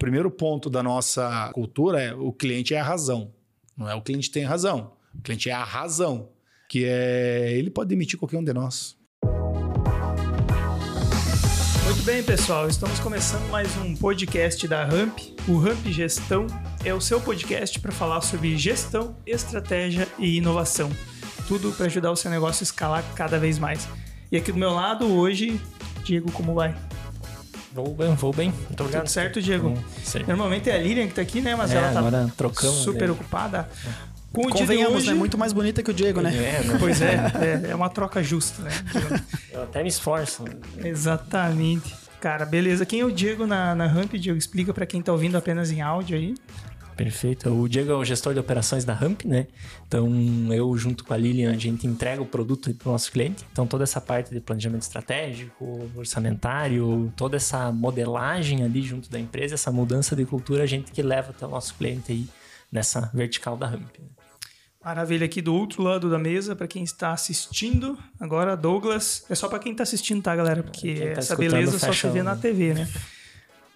primeiro ponto da nossa cultura é o cliente é a razão. Não é o cliente tem razão. O cliente é a razão. Que é. Ele pode demitir qualquer um de nós. Muito bem, pessoal. Estamos começando mais um podcast da Ramp. O Ramp Gestão é o seu podcast para falar sobre gestão, estratégia e inovação. Tudo para ajudar o seu negócio a escalar cada vez mais. E aqui do meu lado hoje, Diego, como vai? Vou bem, vou bem. Muito obrigado. Tudo certo, Diego? Hum, certo. Normalmente é a Lilian que tá aqui, né? Mas É, ela tá agora trocamos, super né? ocupada. Com o Convenhamos, hoje... né? Muito mais bonita que o Diego, né? É, né? Pois é, é, é uma troca justa, né? Eu até me esforço. Exatamente. Cara, beleza. Quem é o Diego na, na Ramp? Diego, explica para quem tá ouvindo apenas em áudio aí. Perfeito. O Diego é o gestor de operações da Ramp, né? Então, eu junto com a Lilian, a gente entrega o produto para o nosso cliente. Então, toda essa parte de planejamento estratégico, orçamentário, toda essa modelagem ali junto da empresa, essa mudança de cultura, a gente que leva até o nosso cliente aí nessa vertical da Ramp. né? Maravilha, aqui do outro lado da mesa, para quem está assistindo. Agora, Douglas. É só para quem tá assistindo, tá, galera? Porque tá essa beleza só se vê na TV, né?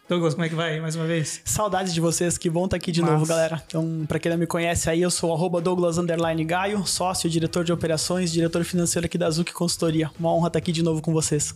Douglas, como é que vai? Mais uma vez? Saudades de vocês, que bom estar aqui de novo, galera. Então, pra quem não me conhece aí, eu sou arroba Douglas Underline Gaio, sócio, diretor de operações, diretor financeiro aqui da Zuc Consultoria. Uma honra estar aqui de novo com vocês.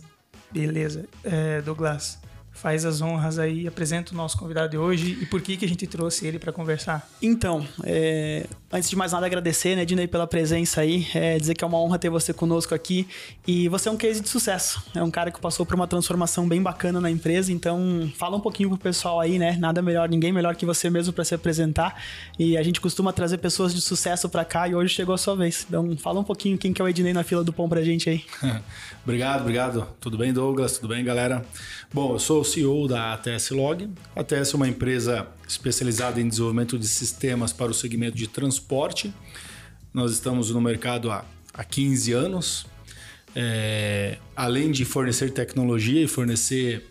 Beleza. É, Douglas, faz as honras aí, apresenta o nosso convidado de hoje e por que, que a gente trouxe ele para conversar. Então, é, antes de mais nada, agradecer, né, Dinei, pela presença aí. É, dizer que é uma honra ter você conosco aqui. E você é um case de sucesso. É um cara que passou por uma transformação bem bacana na empresa. Então, fala um pouquinho pro pessoal aí, né? Nada melhor, ninguém melhor que você mesmo para se apresentar. E a gente costuma trazer pessoas de sucesso para cá e hoje chegou a sua vez. Então, fala um pouquinho quem que é o Ednei na fila do pão pra gente aí. obrigado, obrigado. Tudo bem, Douglas? Tudo bem, galera? Bom, eu sou o CEO da ATS Log. A ATS é uma empresa especializada em desenvolvimento de sistemas para o segmento de transporte. Nós estamos no mercado há, há 15 anos. É, além de fornecer tecnologia e fornecer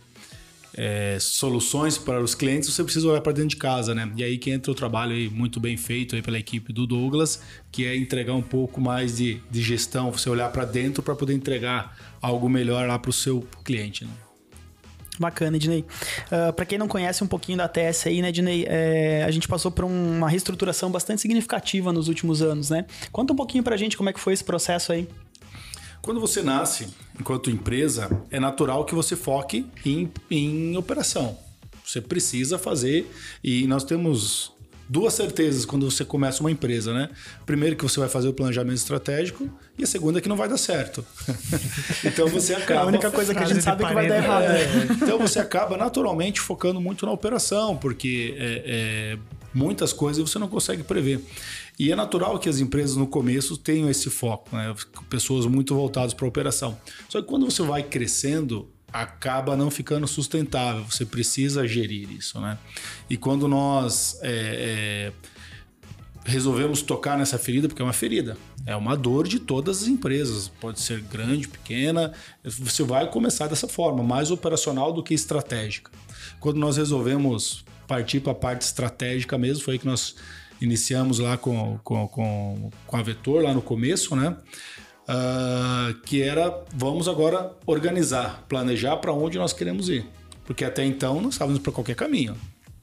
é, soluções para os clientes, você precisa olhar para dentro de casa, né? E aí que entra o trabalho aí muito bem feito aí pela equipe do Douglas, que é entregar um pouco mais de, de gestão, você olhar para dentro para poder entregar algo melhor lá para o seu cliente, né? Bacana, Ednei. Uh, para quem não conhece um pouquinho da ATS aí, né, Ednei, é, a gente passou por uma reestruturação bastante significativa nos últimos anos, né? Conta um pouquinho pra gente como é que foi esse processo aí. Quando você nasce enquanto empresa, é natural que você foque em, em operação. Você precisa fazer e nós temos duas certezas quando você começa uma empresa, né? Primeiro que você vai fazer o planejamento estratégico e a segunda é que não vai dar certo. então você É acaba a única coisa que a gente sabe que vai dar errado. né? é, então você acaba naturalmente focando muito na operação, porque é, é, muitas coisas você não consegue prever. E é natural que as empresas no começo tenham esse foco, né? pessoas muito voltadas para a operação. Só que quando você vai crescendo, acaba não ficando sustentável. Você precisa gerir isso, né? E quando nós é, é, resolvemos tocar nessa ferida, porque é uma ferida, é uma dor de todas as empresas, pode ser grande, pequena, você vai começar dessa forma, mais operacional do que estratégica. Quando nós resolvemos partir para a parte estratégica mesmo, foi aí que nós iniciamos lá com, com, com, com a Vetor, lá no começo, né? Ah, que era vamos agora organizar, planejar para onde nós queremos ir. Porque até então nós estávamos para qualquer caminho.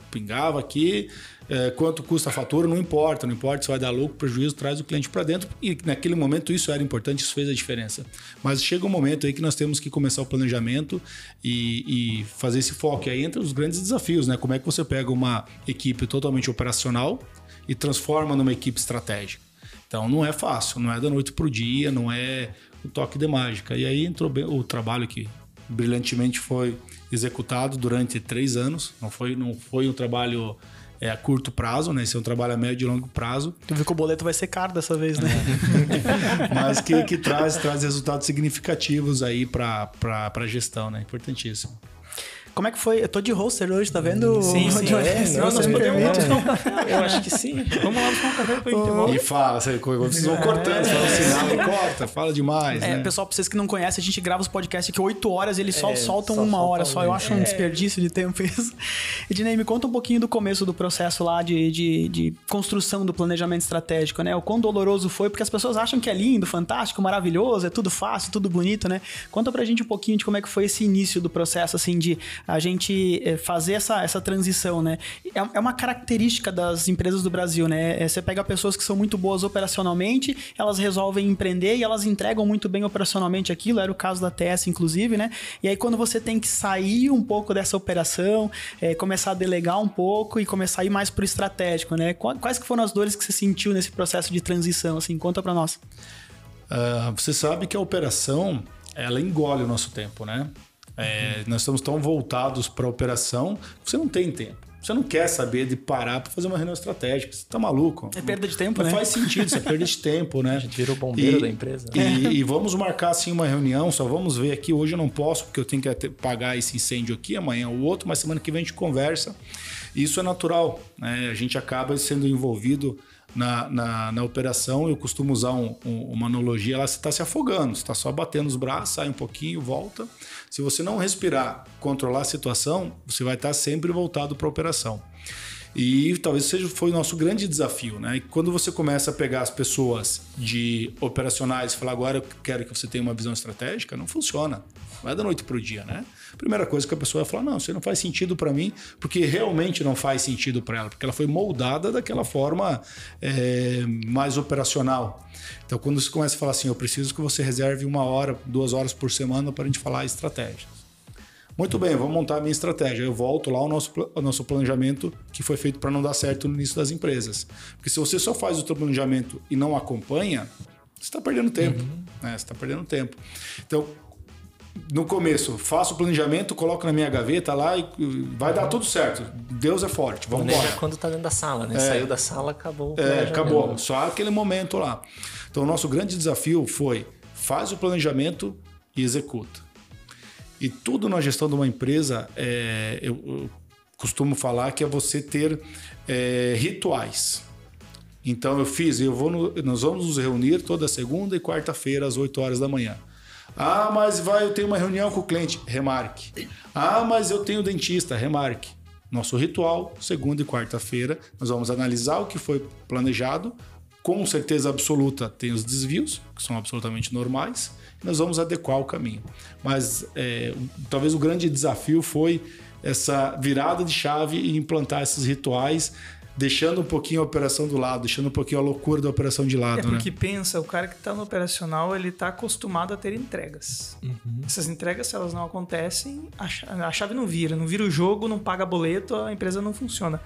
Pingava aqui, eh, quanto custa a fatura, não importa, não importa se vai dar lucro, prejuízo, traz o cliente para dentro. E naquele momento isso era importante, isso fez a diferença. Mas chega um momento aí que nós temos que começar o planejamento e, e fazer esse foco. E aí entra os grandes desafios, né? Como é que você pega uma equipe totalmente operacional e transforma numa equipe estratégica? Então não é fácil, não é da noite para o dia, não é o toque de mágica. E aí entrou o trabalho que brilhantemente foi executado durante três anos. Não foi, não foi um trabalho é, a curto prazo, né? Esse é um trabalho a médio e longo prazo, Tu viu que o boleto vai ser caro dessa vez, né? mas que, que traz, traz resultados significativos aí para a gestão, né? Importantíssimo. Como é que foi? Eu tô de roster hoje, tá vendo? Sim, sim. É, Se não, nós podemos- um. Eu acho que sim. Vamos lá tomar um café pra intervalo. E fala, você- vocês vão cortando, você fala sinal e corta, fala demais, É, né? pessoal, pra vocês que não conhecem, a gente grava os podcasts aqui 8 horas, eles só É, soltam só uma solta hora só. Eu um. acho um desperdício de tempo isso. Ednei, me conta um pouquinho do começo do processo lá de, de, de construção do planejamento estratégico, né? O quão doloroso foi, porque as pessoas acham que é lindo, fantástico, maravilhoso, é tudo fácil, tudo bonito, né? Conta pra gente um pouquinho de como é que foi esse início do processo, assim, de a gente é, fazer essa, essa transição, né? É, é uma característica das empresas do Brasil, né? É, você pega pessoas que são muito boas operacionalmente, elas resolvem empreender e elas entregam muito bem operacionalmente aquilo, era o caso da TS, inclusive, né? E aí quando você tem que sair um pouco dessa operação, é, começar a delegar um pouco e começar a ir mais pro estratégico, né? Quais que foram as dores que você sentiu nesse processo de transição, assim? Conta para nós. Uh, você sabe que a operação, ela engole o nosso tempo, né? É, nós estamos tão voltados para a operação que você não tem tempo. Você não quer saber de parar para fazer uma reunião estratégica. Você tá maluco? É perda de tempo, não né? Não faz sentido, você é perda de tempo, né? A gente virou bombeiro e, da empresa. E, e, vamos marcar assim uma reunião, só vamos ver aqui. Hoje eu não posso, porque eu tenho que pagar esse incêndio aqui, amanhã o outro, mas semana que vem a gente conversa. Isso é natural, né? A gente acaba sendo envolvido na, na, na operação, eu costumo usar um, um, uma analogia, você está se afogando, está só batendo os braços, sai um pouquinho, volta. Se você não respirar, controlar a situação, você vai estar tá sempre voltado para a operação. E talvez seja foi o nosso grande desafio, né? E quando você começa a pegar as pessoas de operacionais e falar agora eu quero que você tenha uma visão estratégica, não funciona. Não é da noite para o dia, né? Primeira coisa que a pessoa vai falar, não, isso não faz sentido para mim, porque realmente não faz sentido para ela, porque ela foi moldada daquela forma é, mais operacional. Então, quando você começa a falar assim, eu preciso que você reserve uma hora, duas horas por semana para a gente falar estratégia. Muito bem, vou montar a minha estratégia. Eu volto lá ao nosso, ao nosso planejamento que foi feito para não dar certo no início das empresas. Porque se você só faz o seu planejamento e não acompanha, você está perdendo tempo. Uhum. Né? Você está perdendo tempo. Então, no começo, faço o planejamento, coloco na minha gaveta lá e vai dar tudo certo. Deus é forte, vamos embora. Quando está dentro da sala, né? É, Saiu da sala, acabou. É, acabou. Só aquele momento lá. Então, o nosso grande desafio foi faz o planejamento e executa. E tudo na gestão de uma empresa, é, eu, eu, costumo falar que é você ter é, rituais. Então eu fiz, eu vou no, nós vamos nos reunir toda segunda e quarta-feira às 8 horas da manhã. Ah, mas vai, eu tenho uma reunião com o cliente, remarque. Ah, mas eu tenho dentista, remarque. Nosso ritual, segunda e quarta-feira, nós vamos analisar o que foi planejado. Com certeza absoluta tem os desvios, que são absolutamente normais nós vamos adequar o caminho. Mas é, talvez o grande desafio foi essa virada de chave e implantar esses rituais deixando um pouquinho a operação do lado, deixando um pouquinho a loucura da operação de lado. É porque né? pensa, o cara que está no operacional, ele está acostumado a ter entregas. Uhum. Essas entregas, se elas não acontecem, a chave não vira. Não vira o jogo, não paga boleto, a empresa não funciona.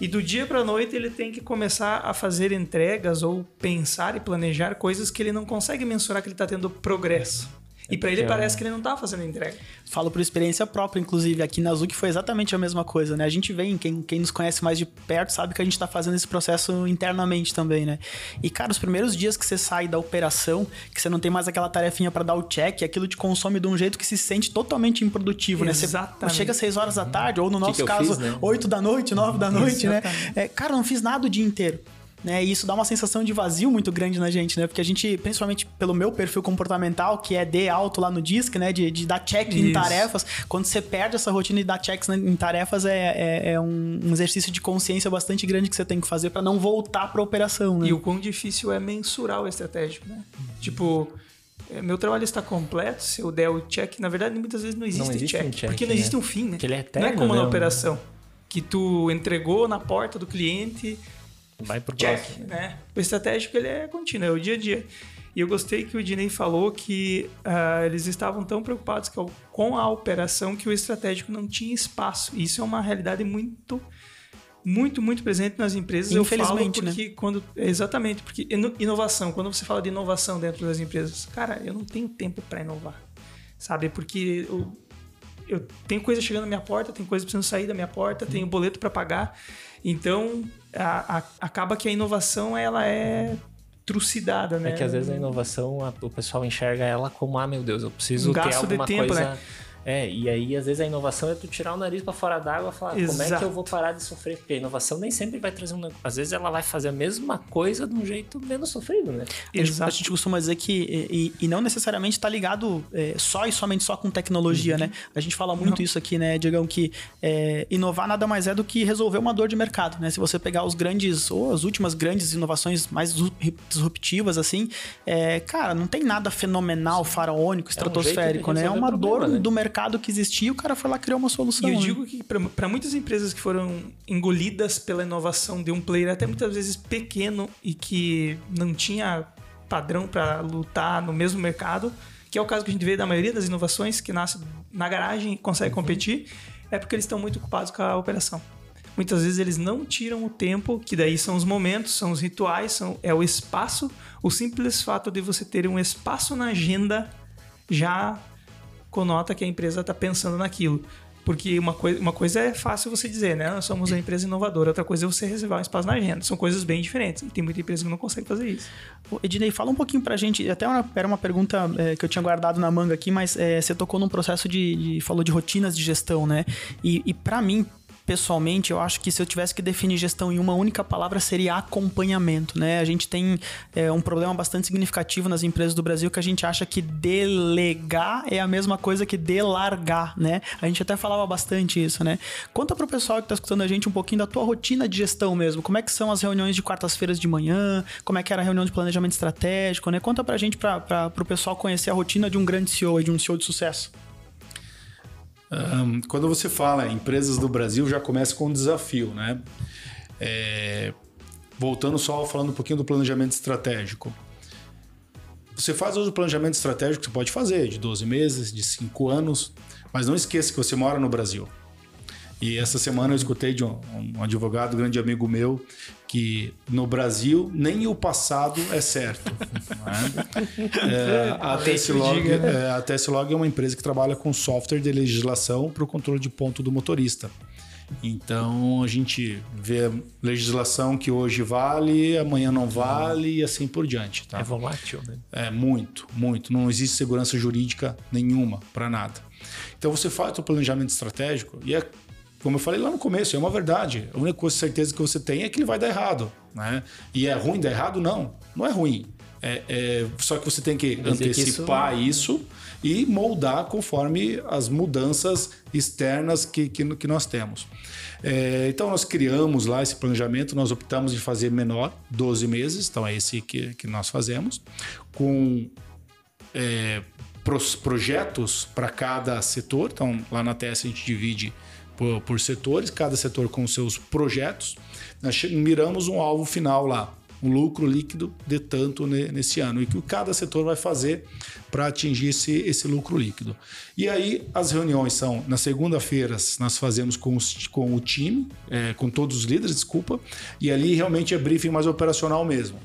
E do dia para a noite ele tem que começar a fazer entregas ou pensar e planejar coisas que ele não consegue mensurar que ele está tendo progresso. E para ele parece que ele não tá fazendo entrega. Falo por experiência própria, inclusive, aqui na Zuc foi exatamente a mesma coisa, né? A gente vem, quem, quem nos conhece mais de perto sabe que a gente tá fazendo esse processo internamente também, né? E, cara, os primeiros dias que você sai da operação, que você não tem mais aquela tarefinha para dar o check, aquilo te consome de um jeito que se sente totalmente improdutivo, exatamente. né? Você chega às 6 horas da tarde, ou no nosso que que caso, fiz, né? 8 da noite, 9 da noite, né? É, cara, não fiz nada o dia inteiro né? E isso dá uma sensação de vazio muito grande na gente, né? Porque a gente, principalmente pelo meu perfil comportamental, que é D alto lá no DISC, né? De, de dar check isso. em tarefas. Quando você perde essa rotina de dar checks em tarefas, é, é, é um, exercício de consciência bastante grande que você tem que fazer para não voltar para a operação, né? E o quão difícil é mensurar o estratégico, né? Tipo é, meu trabalho está completo, se eu der o check, na verdade muitas vezes não existe, não existe check, um check, porque não existe né? um fim, né? Que ele é eterno, não é como né? na operação, que tu entregou na porta do cliente, Vai pro check, próximo. né? O estratégico ele é contínuo, é o dia a dia. E eu gostei que o Dinei falou que uh, eles estavam tão preocupados com a operação que o estratégico não tinha espaço. E isso é uma realidade muito, muito, muito presente nas empresas. Infelizmente, eu falo porque né? quando exatamente porque inovação. Quando você fala de inovação dentro das empresas, cara, eu não tenho tempo para inovar, sabe? Porque eu, eu tenho coisa chegando na minha porta, tem coisa precisando sair da minha porta, tenho boleto para pagar. Então a, a, acaba que a inovação ela é trucidada, né? É que às vezes a inovação, a, o pessoal enxerga ela como, ah, meu Deus, eu preciso um ter alguma tempo, coisa... Né? É, e aí às vezes a inovação é tu tirar o nariz para fora d'água e falar, Exato. como é que eu vou parar de sofrer? Porque a inovação nem sempre vai trazer um. Às vezes ela vai fazer a mesma coisa de um jeito menos sofrido, né? Exato. A gente costuma dizer que. E, e não necessariamente está ligado é, só e somente só com tecnologia, uhum. né? A gente fala muito não. isso aqui, né, Diegão, que é, inovar nada mais é do que resolver uma dor de mercado, né? Se você pegar os grandes, ou as últimas grandes inovações mais disruptivas, assim, é, cara, não tem nada fenomenal, faraônico, estratosférico, é um né? É uma problema, dor né? do mercado mercado que existia, o cara foi lá criar uma solução. E eu né? digo que para muitas empresas que foram engolidas pela inovação de um player até muitas vezes pequeno e que não tinha padrão para lutar no mesmo mercado, que é o caso que a gente vê da maioria das inovações que nasce na garagem e consegue uhum. competir, é porque eles estão muito ocupados com a operação. Muitas vezes eles não tiram o tempo, que daí são os momentos, são os rituais, são, é o espaço. O simples fato de você ter um espaço na agenda já conota que a empresa está pensando naquilo. Porque uma, coi uma coisa é fácil você dizer, né? Nós somos uma empresa inovadora. Outra coisa é você reservar um espaço na agenda. São coisas bem diferentes. E tem muita empresa que não consegue fazer isso. Ednei, fala um pouquinho pra gente. Até uma, era uma pergunta é, que eu tinha guardado na manga aqui, mas é, você tocou num processo de, de, falou de rotinas de gestão, né? E, e para mim, pessoalmente, eu acho que se eu tivesse que definir gestão em uma única palavra, seria acompanhamento, né? A gente tem é, um problema bastante significativo nas empresas do Brasil que a gente acha que delegar é a mesma coisa que delargar, né? A gente até falava bastante isso, né? Conta pro pessoal que tá escutando a gente um pouquinho da tua rotina de gestão mesmo. Como é que são as reuniões de quartas-feiras de manhã? Como é que era a reunião de planejamento estratégico, né? Conta pra gente, pra, pro pessoal conhecer a rotina de um grande CEO e de um CEO de sucesso. Um, quando você fala empresas do Brasil, já começa com um desafio, né? É, voltando só falando um pouquinho do planejamento estratégico. Você faz hoje o planejamento estratégico que você pode fazer, de 12 meses, de 5 anos, mas não esqueça que você mora no Brasil. E essa semana eu escutei de um, um advogado, grande amigo meu, que no Brasil nem o passado é certo. Né? é, a, né? é, a Tesslog é uma empresa que trabalha com software de legislação para o controle de ponto do motorista. Então a gente vê legislação que hoje vale, amanhã não vale e assim por diante. Tá? É volátil, né? É muito, muito. Não existe segurança jurídica nenhuma para nada. Então você faz o planejamento estratégico e é como eu falei lá no começo, é uma verdade. A única coisa, certeza que você tem é que ele vai dar errado. Né? E é ruim dar errado? Não, não é ruim. É, é, só que você tem que antecipar que isso... isso... e moldar conforme as mudanças externas que, que, que nós temos. É, então nós criamos lá esse planejamento, nós optamos de fazer menor, 12 meses, então é esse que, que nós fazemos, com é, projetos para cada setor. Então lá na TS a gente divide por, por setores, cada setor com seus projetos. Nós miramos um alvo final lá, um lucro líquido de tanto nesse ano e que cada setor vai fazer para atingir esse, esse lucro líquido. E aí as reuniões são nas segunda-feiras nós fazemos com, os, com o time, é, com todos os líderes, desculpa, e ali realmente é briefing mais operacional mesmo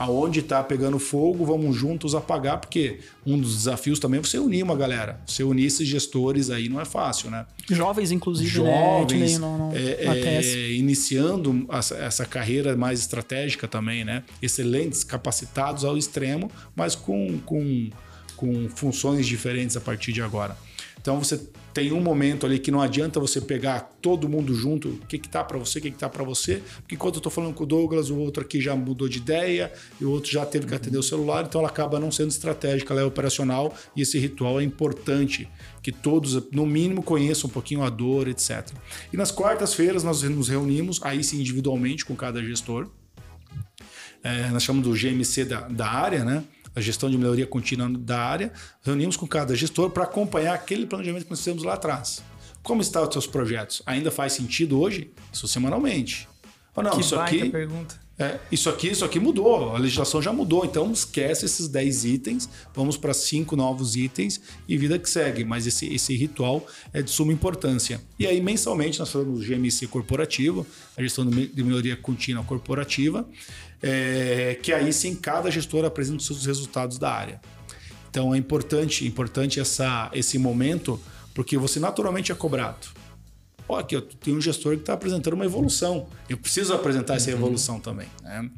aonde está pegando fogo, vamos juntos apagar, porque um dos desafios também é você unir uma galera. Você unir esses gestores aí não é fácil, né? Jovens, inclusive, Jovens, né? no, no, é, é, iniciando essa, essa, carreira mais estratégica também, né? Excelentes, capacitados ao extremo, mas com, com, com funções diferentes a partir de agora. Então você tem um momento ali que não adianta você pegar todo mundo junto, o que que tá para você, o que que tá para você, porque enquanto eu tô falando com o Douglas, o outro aqui já mudou de ideia e o outro já teve que atender o celular, então ela acaba não sendo estratégica, ela é operacional e esse ritual é importante que todos, no mínimo, conheçam um pouquinho a dor, etc. E nas quartas-feiras nós nos reunimos, aí sim individualmente com cada gestor, é, nós chamamos do GMC da, da área, né? A gestão de melhoria contínua da área, reunimos com cada gestor para acompanhar aquele planejamento que nós fizemos lá atrás. Como estão os seus projetos? Ainda faz sentido hoje? Isso semanalmente. Ou não, que isso aqui. Pergunta. É, isso aqui, isso aqui mudou, a legislação já mudou, então esquece esses 10 itens, vamos para cinco novos itens e vida que segue. Mas esse, esse ritual é de suma importância. E aí, mensalmente, nós falamos GMC corporativo, a gestão de melhoria contínua corporativa, é, que aí sim cada gestor apresenta os seus resultados da área. Então é importante, importante essa, esse momento, porque você naturalmente é cobrado. Ó, aqui eu tenho um gestor que está apresentando uma evolução. Eu preciso apresentar essa uhum. evolução também. Né?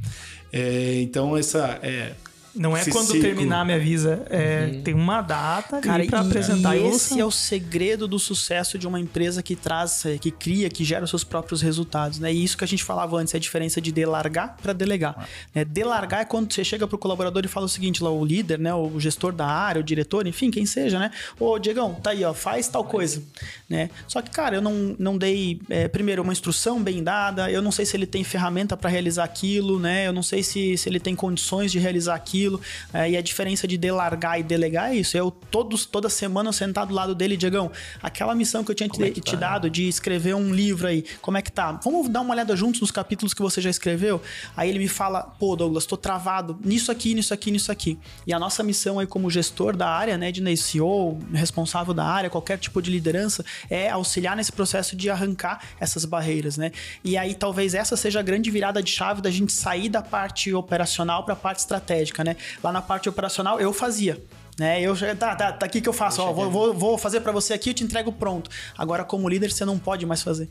É, então essa é, não é quando ciclo. terminar me avisa. É, uhum. Tem uma data Cara, para apresentar e esse é o segredo do sucesso de uma empresa que traz, é, que cria, que gera os seus próprios resultados. Né? E isso que a gente falava antes, é a diferença de delargar para delegar. Ah. Né? Delargar é quando você chega pro colaborador e fala o seguinte, lá, o líder, né? o gestor da área, o diretor, enfim, quem seja, né? Ô, Diegão, tá aí, ó, faz tal coisa. Né? Só que, cara, eu não, não dei, é, primeiro, uma instrução bem dada, eu não sei se ele tem ferramenta para realizar aquilo, né? Eu não sei se, se ele tem condições de realizar aquilo aquilo. É, e a diferença de delargar e delegar é isso. Eu todos, toda semana sentado do lado dele, Diegão, aquela missão que eu tinha te, é te tá? dado de escrever um livro aí, como é que tá? Vamos dar uma olhada juntos nos capítulos que você já escreveu? Aí ele me fala, pô, Douglas, tô travado nisso aqui, nisso aqui, nisso aqui. E a nossa missão aí como gestor da área, né, de CEO, responsável da área, qualquer tipo de liderança, é auxiliar nesse processo de arrancar essas barreiras, né? E aí talvez essa seja a grande virada de chave da gente sair da parte operacional para a parte estratégica, né? Lá na parte operacional eu fazia. Né? Eu tá, tá, tá aqui que eu faço, ó, vou, vou, vou, fazer para você aqui, eu te entrego pronto. Agora, como líder, você não pode mais fazer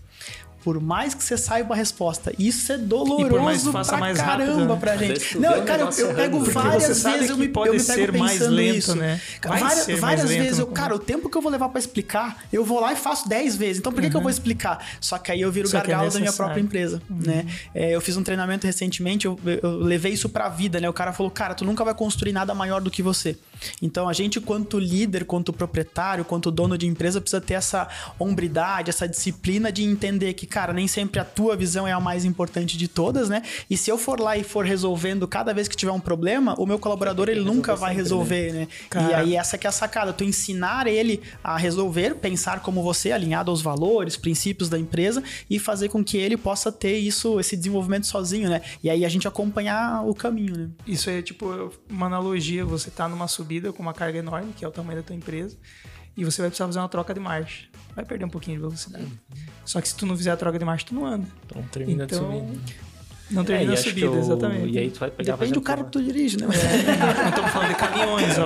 por mais que você saiba a resposta, isso é doloroso pra mais caramba rápido, né? pra gente. Não, cara, eu, eu pego várias vezes, eu me, pode eu me pego mais lento, isso. Né? várias, várias vezes, eu, cara, o tempo que eu vou levar para explicar, eu vou lá e faço 10 vezes. Então por que, uhum. que eu vou uhum. explicar? Só que aí eu viro Só é gargalo é da minha própria empresa, uhum. né? É, eu fiz um treinamento recentemente, eu, eu levei isso pra vida, né? O cara falou, cara, tu nunca vai construir nada maior do que você. Então a gente, quanto líder, quanto proprietário, quanto dono de empresa, precisa ter essa hombridade, essa disciplina de entender que cara, nem sempre a tua visão é a mais importante de todas, né? E se eu for lá e for resolvendo cada vez que tiver um problema, o meu colaborador ele nunca vai sempre, resolver, né? né? E aí essa que é a sacada, tu ensinar ele a resolver, pensar como você, alinhado aos valores, princípios da empresa e fazer com que ele possa ter isso, esse desenvolvimento sozinho, né? E aí a gente acompanhar o caminho, né? Isso é tipo uma analogia, você tá numa subida com uma carga enorme, que é o tamanho da tua empresa, e você vai precisar fazer uma troca de marcha. Vai perder um pouquinho de velocidade. Uhum. Só que se tu não fizer a troca de marcha, tu não anda. Então termina então, de subir. Não termina é, a subida, eu... exatamente. E aí tu vai pegar Depende do cara que tu dirige, né? É, estamos falando de caminhões, ó.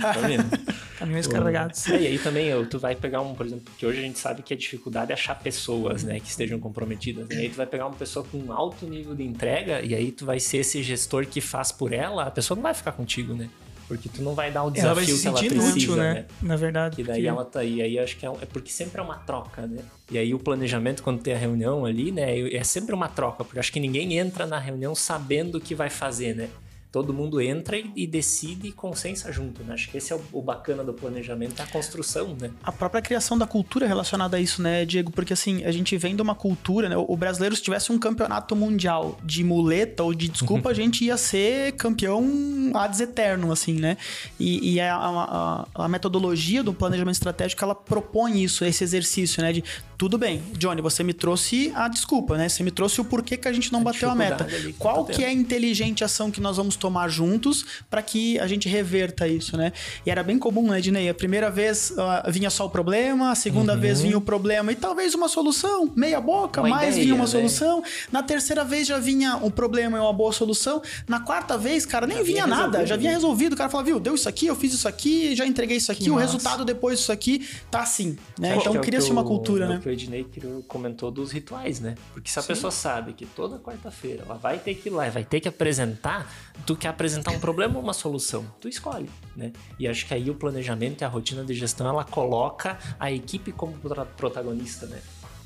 tá vendo? Caminhões carregados. É, e aí também tu vai pegar um, por exemplo, que hoje a gente sabe que a dificuldade é achar pessoas, né, que estejam comprometidas. Né? E aí tu vai pegar uma pessoa com um alto nível de entrega e aí tu vai ser esse gestor que faz por ela, a pessoa não vai ficar contigo, né? Porque tu não vai dar o desafio ela vai se que ela precisa, útil, né? né? Na verdade. E daí ela tá aí. Aí acho que é, é, porque sempre é uma troca, né? E aí o planejamento, quando tem a reunião ali, né? É sempre uma troca, porque acho que ninguém entra na reunião sabendo o que vai fazer, né? Todo mundo entra e, decide e consensa junto, né? Acho que esse é o, bacana do planejamento, é a construção, né? A própria criação da cultura relacionada a isso, né, Diego? Porque assim, a gente vem de uma cultura, né? O brasileiro, se tivesse um campeonato mundial de muleta ou de desculpa, a gente ia ser campeão ad eterno, assim, né? E, e a, a, a, metodologia do planejamento estratégico, ela propõe isso, esse exercício, né? De tudo bem, Johnny, você me trouxe a desculpa, né? Você me trouxe o porquê que a gente não a bateu a meta. Qual que é a inteligente ação que nós vamos tomar juntos para que a gente reverta isso, né? E era bem comum, né, Dinei? A primeira vez uh, vinha só o problema, a segunda uhum. vez vinha o problema e talvez uma solução, meia boca, uma mais ideia, vinha uma né? solução. Na terceira vez já vinha o problema e uma boa solução. Na quarta vez, cara, nem já vinha, vinha nada, já vinha resolvido. O cara falava, viu, deu isso aqui, eu fiz isso aqui, já entreguei isso aqui, que o massa. resultado depois disso aqui tá assim, né? então é cria-se uma cultura, é né? o Ednei comentou dos rituais, né? Porque se a Sim. pessoa sabe que toda quarta-feira ela vai ter que ir lá e vai ter que apresentar, tu quer apresentar um problema ou uma solução? Tu escolhe, né? E acho que aí o planejamento e a rotina de gestão ela coloca a equipe como protagonista, né?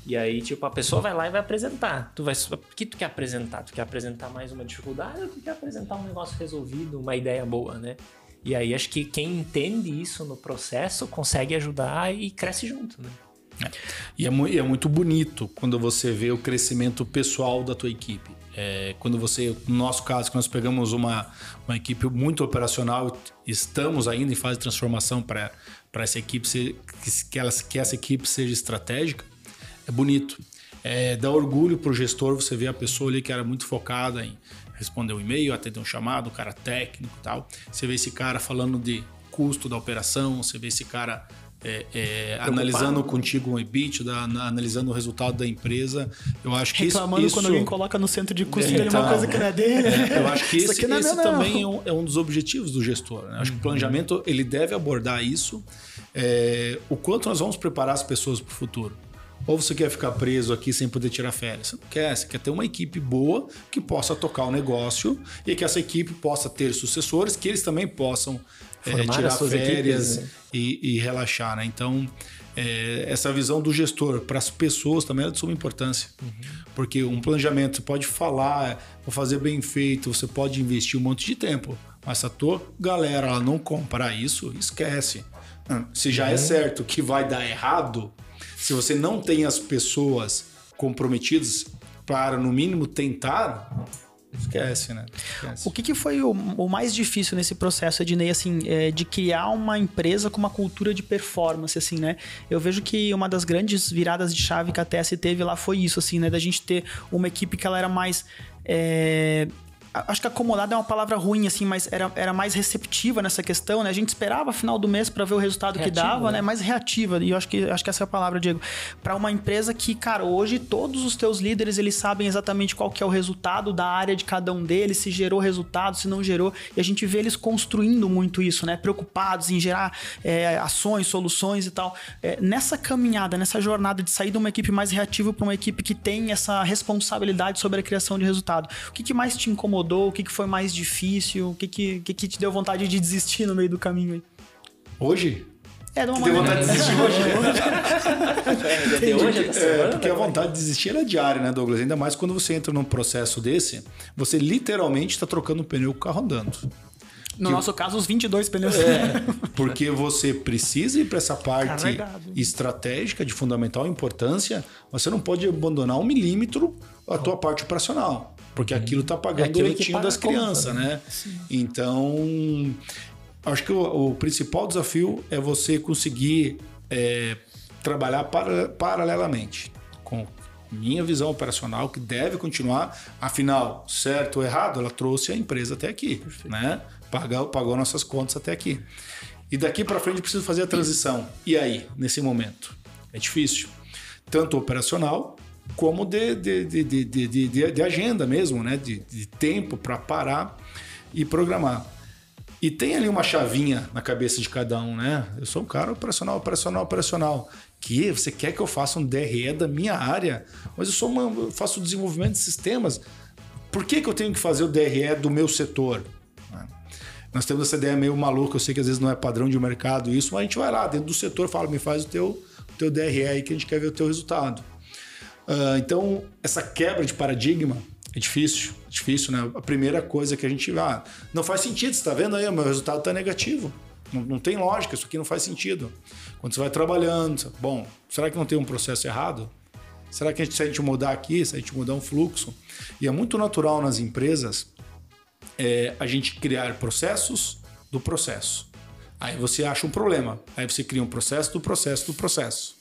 E aí, tipo, a pessoa vai lá e vai apresentar. Tu vai, o que tu quer apresentar? Tu quer apresentar mais uma dificuldade ou tu quer apresentar um negócio resolvido, uma ideia boa, né? E aí acho que quem entende isso no processo consegue ajudar e cresce junto, né? É. E é, é, muito bonito quando você vê o crescimento pessoal da tua equipe. É, quando você, no nosso caso, que nós pegamos uma, uma equipe muito operacional, estamos ainda em fase de transformação para essa equipe ser, que, ela, que essa equipe seja estratégica, é bonito. É, dá orgulho para o gestor você ver a pessoa ali que era muito focada em responder um e-mail, atender um chamado, o cara técnico e tal. Você vê esse cara falando de custo da operação, você vê esse cara é, é, analisando contigo o EBITDA, analisando o resultado da empresa. Eu acho que Reclamando isso, quando alguém coloca no centro de custo é, então, uma coisa que não é dele. É, eu acho que esse, esse, esse também é um, é um, dos objetivos do gestor. Né? Acho uhum. que o uhum. planejamento ele deve abordar isso. É, o quanto nós vamos preparar as pessoas para o futuro. Ou você quer ficar preso aqui sem poder tirar férias? Você não quer, você quer ter uma equipe boa que possa tocar o negócio e que essa equipe possa ter sucessores, que eles também possam é, tirar férias equipes, né? e, e, relaxar. Né? Então, é, essa visão do gestor para as pessoas também é de suma importância. Uhum. Porque um planejamento, você pode falar, vou fazer bem feito, você pode investir um monte de tempo. Mas se a tua galera ela não comprar isso, esquece. Se já é uhum. é certo que vai dar errado, se você não tem as pessoas comprometidas para, no mínimo, tentar, esquece, né? Esquece. O que, que foi o, o, mais difícil nesse processo, Ednei, assim, é, de criar uma empresa com uma cultura de performance, assim, né? Eu vejo que uma das grandes viradas de chave que a TS teve lá foi isso, assim, né? Da gente ter uma equipe que ela era mais é, acho que acomodada é uma palavra ruim, assim, mas era, era mais receptiva nessa questão, né? A gente esperava final do mês para ver o resultado Reativo, que dava, né? né? Mais reativa. E eu acho que, acho que essa é a palavra, Diego. Para uma empresa que, cara, hoje todos os teus líderes, eles sabem exatamente qual que é o resultado da área de cada um deles, se gerou resultado, se não gerou. E a gente vê eles construindo muito isso, né? Preocupados em gerar é, ações, soluções e tal. É, nessa caminhada, nessa jornada de sair de uma equipe mais reativa para uma equipe que tem essa responsabilidade sobre a criação de resultado, o que, que mais te incomodou? Incomodou? O que, que foi mais difícil? O que, que, que, que te deu vontade de desistir no meio do caminho aí? Hoje? É, de uma Deu maneira. vontade de desistir hoje. É, de hoje, semana, É, porque a né? vontade de desistir é diária, né, Douglas? Ainda mais quando você entra num processo desse, você literalmente está trocando o pneu com o carro andando. No que- nosso caso, os 22 pneus. É, porque você precisa ir para essa parte Carregado. estratégica de fundamental importância, você não pode abandonar um milímetro a tua parte operacional, porque aquilo está pagando É o leitinho das crianças, né? Então, acho que o, o principal desafio é você conseguir é, trabalhar para- paralelamente com minha visão operacional que deve continuar, afinal, certo ou errado, ela trouxe a empresa até aqui, né? Pagou, pagou nossas contas até aqui. E daqui para frente preciso fazer a transição. E aí, nesse momento? É difícil. Tanto operacional como de, de, de, de, de, de- agenda mesmo, né? De, de tempo para parar e programar. E tem ali uma chavinha na cabeça de cada um, né? Eu sou um cara operacional, operacional, operacional. Que você quer que eu faça um DRE da minha área, mas eu sou uma, eu faço desenvolvimento de sistemas. Por que, que eu tenho que fazer o DRE do meu setor? né? Nós temos essa ideia meio maluca, eu sei que às vezes não é padrão de mercado isso, mas a gente vai lá dentro do setor, fala, me faz o teu, o teu DRE aí que a gente quer ver o teu resultado. Ah, então, essa quebra de paradigma é difícil, é difícil, né? A primeira coisa que a gente ah, não faz sentido, você está vendo aí, o meu resultado está negativo. Não, não tem lógica, isso aqui não faz sentido. Quando você vai trabalhando, bom, será que não tem um processo errado? Será que a gente, se a gente mudar aqui, se a gente mudar um fluxo? E é muito natural nas empresas é, a gente criar processos do processo. Aí você acha um problema, aí você cria um processo do processo do processo.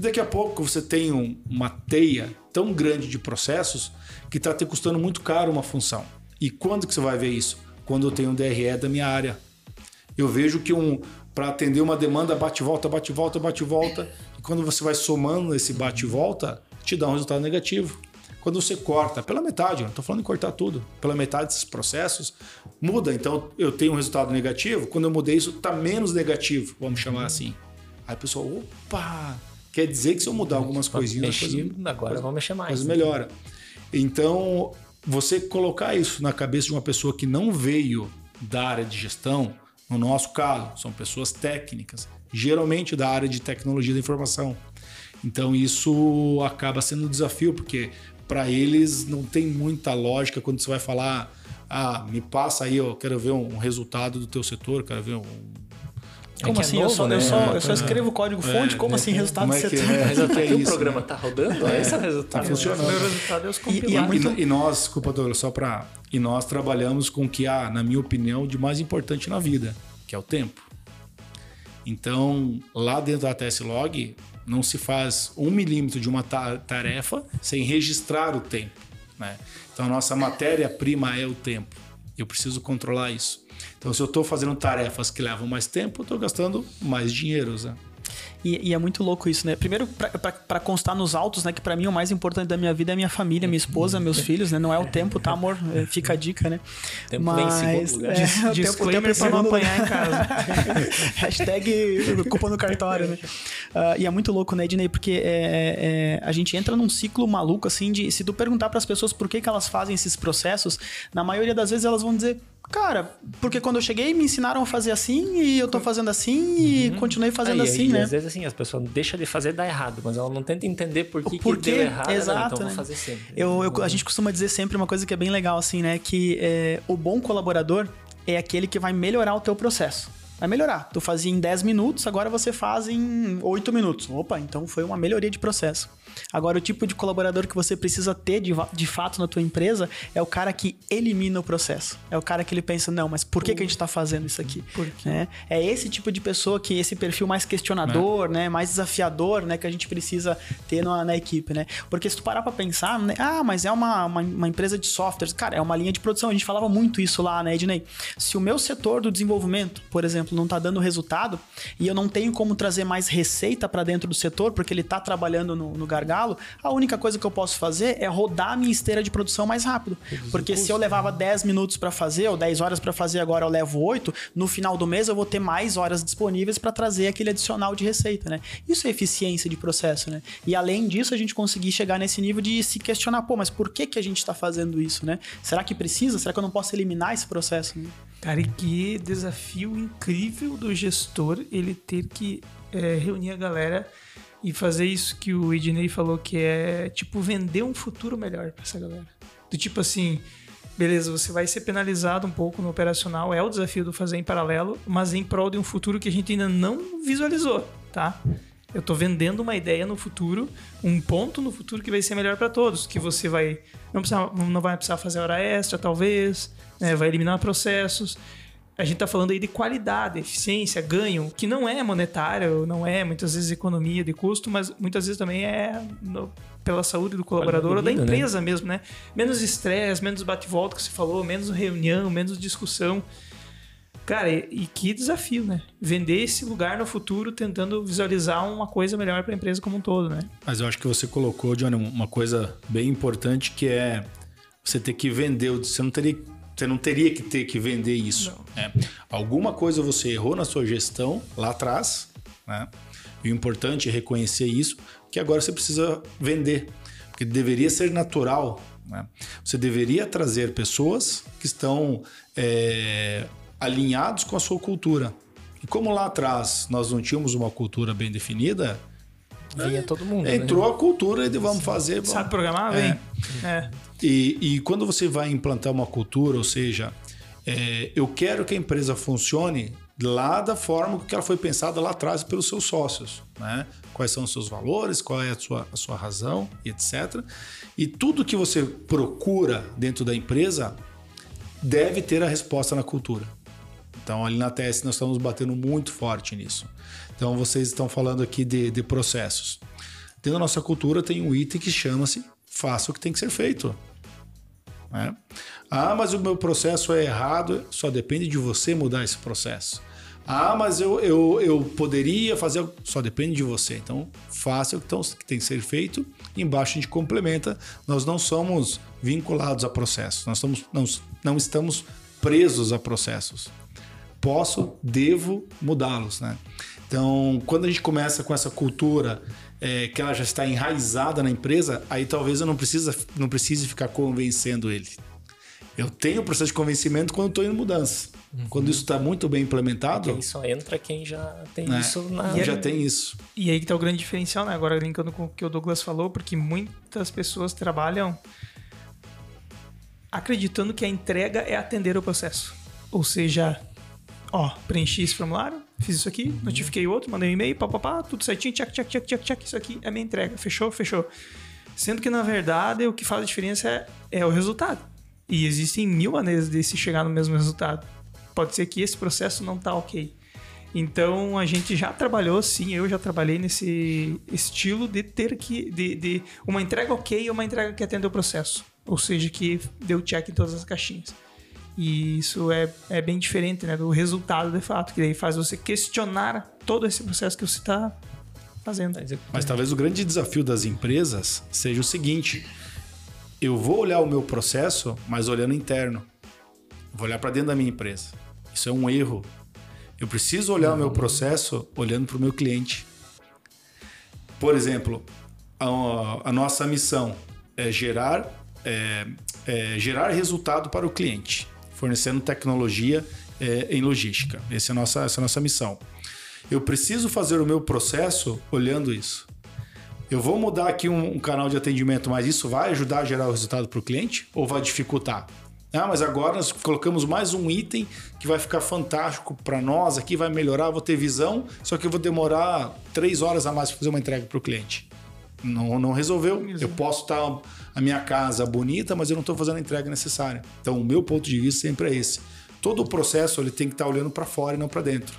E daqui a pouco você tem um- uma teia tão grande de processos que está te custando muito caro uma função. E quando que você vai ver isso? Quando eu tenho um DRE da minha área. Eu vejo que um para atender uma demanda bate volta, bate volta, bate volta, e quando você vai somando esse bate volta, te dá um resultado negativo. Quando você corta pela metade, não estou falando em cortar tudo, pela metade desses processos, muda. Então eu tenho um resultado negativo, quando eu mudei isso, está menos negativo, vamos chamar assim. Aí o pessoal, opa, quer dizer que se eu mudar algumas coisinhas, Mexi, coisa- agora vamos mexer mais. coisa né? melhora. Então, você colocar isso na cabeça de uma pessoa que não veio da área de gestão, no nosso caso, são pessoas técnicas, geralmente da área de tecnologia da informação. Então, isso acaba sendo um desafio, porque para eles não tem muita lógica quando você vai falar, ah, me passa aí, eu quero ver um resultado do teu setor, quero ver um Como que é assim? eu, novo, só, né? eu, só, É eu só escrevo código fonte? como assim, resultado como é de que é? Até que é o isso, programa né? tá rodando, esse é o resultado. Tá funcionando. Meu resultado é os E- compilados. e é muito- E, e nós, desculpa, Douglas, só para. E nós trabalhamos com o que há, na minha opinião, de mais importante na vida, que é o tempo. Então, lá dentro da TS Log, não se faz um milímetro de uma ta- tarefa sem registrar o tempo. Né? Então, a nossa matéria-prima é o tempo. Eu preciso controlar isso. Então, se eu estou fazendo tarefas que levam mais tempo, eu estou gastando mais dinheiro. Né? E, e é muito louco isso, né? Primeiro, pra constar nos autos, né? Que pra mim o mais importante da minha vida é a minha família, minha esposa, meus filhos, né? Não é o tempo, tá, amor? É, Fica a dica, né? Tempo vem em segundo lugar. é, o tempo- o tempo Disclaimer pra não apanhar em casa. Hashtag culpa no cartório, né? Ah, e é muito louco, né, Ednei? Porque é, é, a gente entra num ciclo maluco, assim, de se tu perguntar pras pessoas por que, que elas fazem esses processos, na maioria das vezes elas vão dizer, cara, porque quando eu cheguei me ensinaram a fazer assim e eu tô fazendo assim e continuei fazendo assim, né? Às vezes assim, as pessoas deixam de fazer dar errado, mas ela não tenta entender por que, Por que deu errado. não, Exato, então né? vou fazer sempre. Eu, eu- a gente costuma dizer sempre uma coisa que é bem legal, assim, né? Que é, o bom colaborador é aquele que vai melhorar o teu processo. Vai melhorar. Tu fazia em 10 minutos, agora você faz em 8 minutos. Opa, então foi uma melhoria de processo. Agora, o tipo de colaborador que você precisa ter de, de fato na tua empresa é o cara que elimina o processo. É o cara que ele pensa, não, mas por que, que a gente está fazendo isso aqui? É, é esse tipo de pessoa que esse perfil mais questionador, é. né, mais desafiador, né, que a gente precisa ter na, na equipe, né? Porque se tu parar para pensar, né, ah, mas é uma, uma, uma, empresa de softwares, cara, é uma linha de produção. A gente falava muito isso lá, né, Ednei? Se o meu setor do desenvolvimento, por exemplo, não está dando resultado e eu não tenho como trazer mais receita para dentro do setor, porque ele está trabalhando no, no, gargalo, a única coisa que eu posso fazer é rodar a minha esteira de produção mais rápido. Porque se eu levava 10 minutos para fazer, ou 10 horas para fazer, agora eu levo 8, no final do mês eu vou ter mais horas disponíveis para trazer aquele adicional de receita, né? Isso é eficiência de processo, né? E além disso, a gente conseguir chegar nesse nível de se questionar, pô, mas por que, que a gente está fazendo isso, né? Será que precisa? Será que eu não posso eliminar esse processo? Né? Cara, e que desafio incrível do gestor ele ter que é, reunir a galera e fazer isso que o Ednei falou, que é tipo vender um futuro melhor para essa galera. Do tipo assim, beleza, você vai ser penalizado um pouco no operacional, é o desafio do fazer em paralelo, mas em prol de um futuro que a gente ainda não visualizou, tá? Eu tô vendendo uma ideia no futuro, um ponto no futuro que vai ser melhor para todos, que você vai não, precisa, não vai precisar fazer hora extra, talvez, né? vai eliminar processos a gente está falando aí de qualidade, eficiência, ganho, que não é monetário, não é muitas vezes economia de custo, mas muitas vezes também é no, pela saúde do colaborador ou da né? empresa né? mesmo, né? Menos estresse, menos bate-volta que você falou, menos reunião, menos discussão. Cara, e, e, que desafio, né? Vender esse lugar no futuro tentando visualizar uma coisa melhor para a empresa como um todo, né? Mas eu acho que você colocou, Johnny, uma coisa bem importante que é você ter que vender, você não teria você não teria que ter que vender isso. Né? Alguma coisa você errou na sua gestão lá atrás, né? E o importante é reconhecer isso, que agora você precisa vender. Porque deveria ser natural. Né? Você deveria trazer pessoas que estão é, alinhados com a sua cultura. E como lá atrás nós não tínhamos uma cultura bem definida, Vinha todo mundo. Né? Entrou né? a cultura de vamos fazer. Sabe programar? Vem. É. é. E, e quando você vai implantar uma cultura, ou seja, é, eu quero que a empresa funcione lá da forma que ela foi pensada lá atrás pelos seus sócios, né? Quais são os seus valores, qual é a sua, a sua razão, etc. E tudo que você procura dentro da empresa deve ter a resposta na cultura. Então, ali na TS, nós estamos batendo muito forte nisso. Então, vocês estão falando aqui de, de processos. Dentro da nossa cultura tem um item que chama-se faça o que tem que ser feito. Né? Ah, mas o meu processo é errado. Só depende de você mudar esse processo. Ah, mas eu, eu, eu poderia fazer. Só depende de você. Então, faça o que, tão, que tem que ser feito. Embaixo a gente complementa. Nós não somos vinculados a processos. Nós estamos, não, não estamos presos a processos. Posso, devo mudá-los. Né? Então, quando a gente começa com essa cultura é, que ela já está enraizada na empresa, aí talvez eu não, precisa, não precise ficar convencendo ele. Eu tenho o processo de convencimento quando estou em mudança. Uhum. Quando isso está muito bem implementado. Quem só entra quem já tem é, isso na. Já tem isso. E aí que está o grande diferencial, né? Agora linkando com o que o Douglas falou, porque muitas pessoas trabalham acreditando que a entrega é atender o processo. Ou seja, ó, preenchi esse formulário, fiz isso aqui, notifiquei outro, mandei um e-mail, papapá, tudo certinho, check, check, check, check, check, isso aqui é minha entrega. Fechou? Fechou. Sendo que, na verdade, o que faz a diferença é, é o resultado. E existem mil maneiras de se chegar no mesmo resultado. Pode ser que esse processo não tá ok. Então a gente já trabalhou, sim, eu já trabalhei nesse estilo de ter que. de, de uma entrega ok e uma entrega que atende o processo. Ou seja, que deu check em todas as caixinhas. E isso é, é bem diferente né, do resultado de fato, que daí faz você questionar todo esse processo que você está fazendo. Mas talvez o grande desafio das empresas seja o seguinte: eu vou olhar o meu processo, mas olhando interno. Vou olhar para dentro da minha empresa. Isso é um erro. Eu preciso olhar uhum. o meu processo olhando para o meu cliente. Por exemplo, a, a nossa missão é gerar, é, é gerar resultado para o cliente fornecendo tecnologia é, em logística. Essa é, a nossa, essa é a nossa missão. Eu preciso fazer o meu processo olhando isso. Eu vou mudar aqui um, um canal de atendimento, mas isso vai ajudar a gerar o resultado para o cliente ou vai dificultar? Ah, mas agora nós colocamos mais um item que vai ficar fantástico para nós aqui, vai melhorar, vou ter visão, só que eu vou demorar três horas a mais para fazer uma entrega para o cliente. Não, não resolveu. Eu posso estar a minha casa bonita, mas eu não estou fazendo a entrega necessária. Então, o meu ponto de vista sempre é esse. Todo o processo ele tem que estar olhando para fora e não para dentro.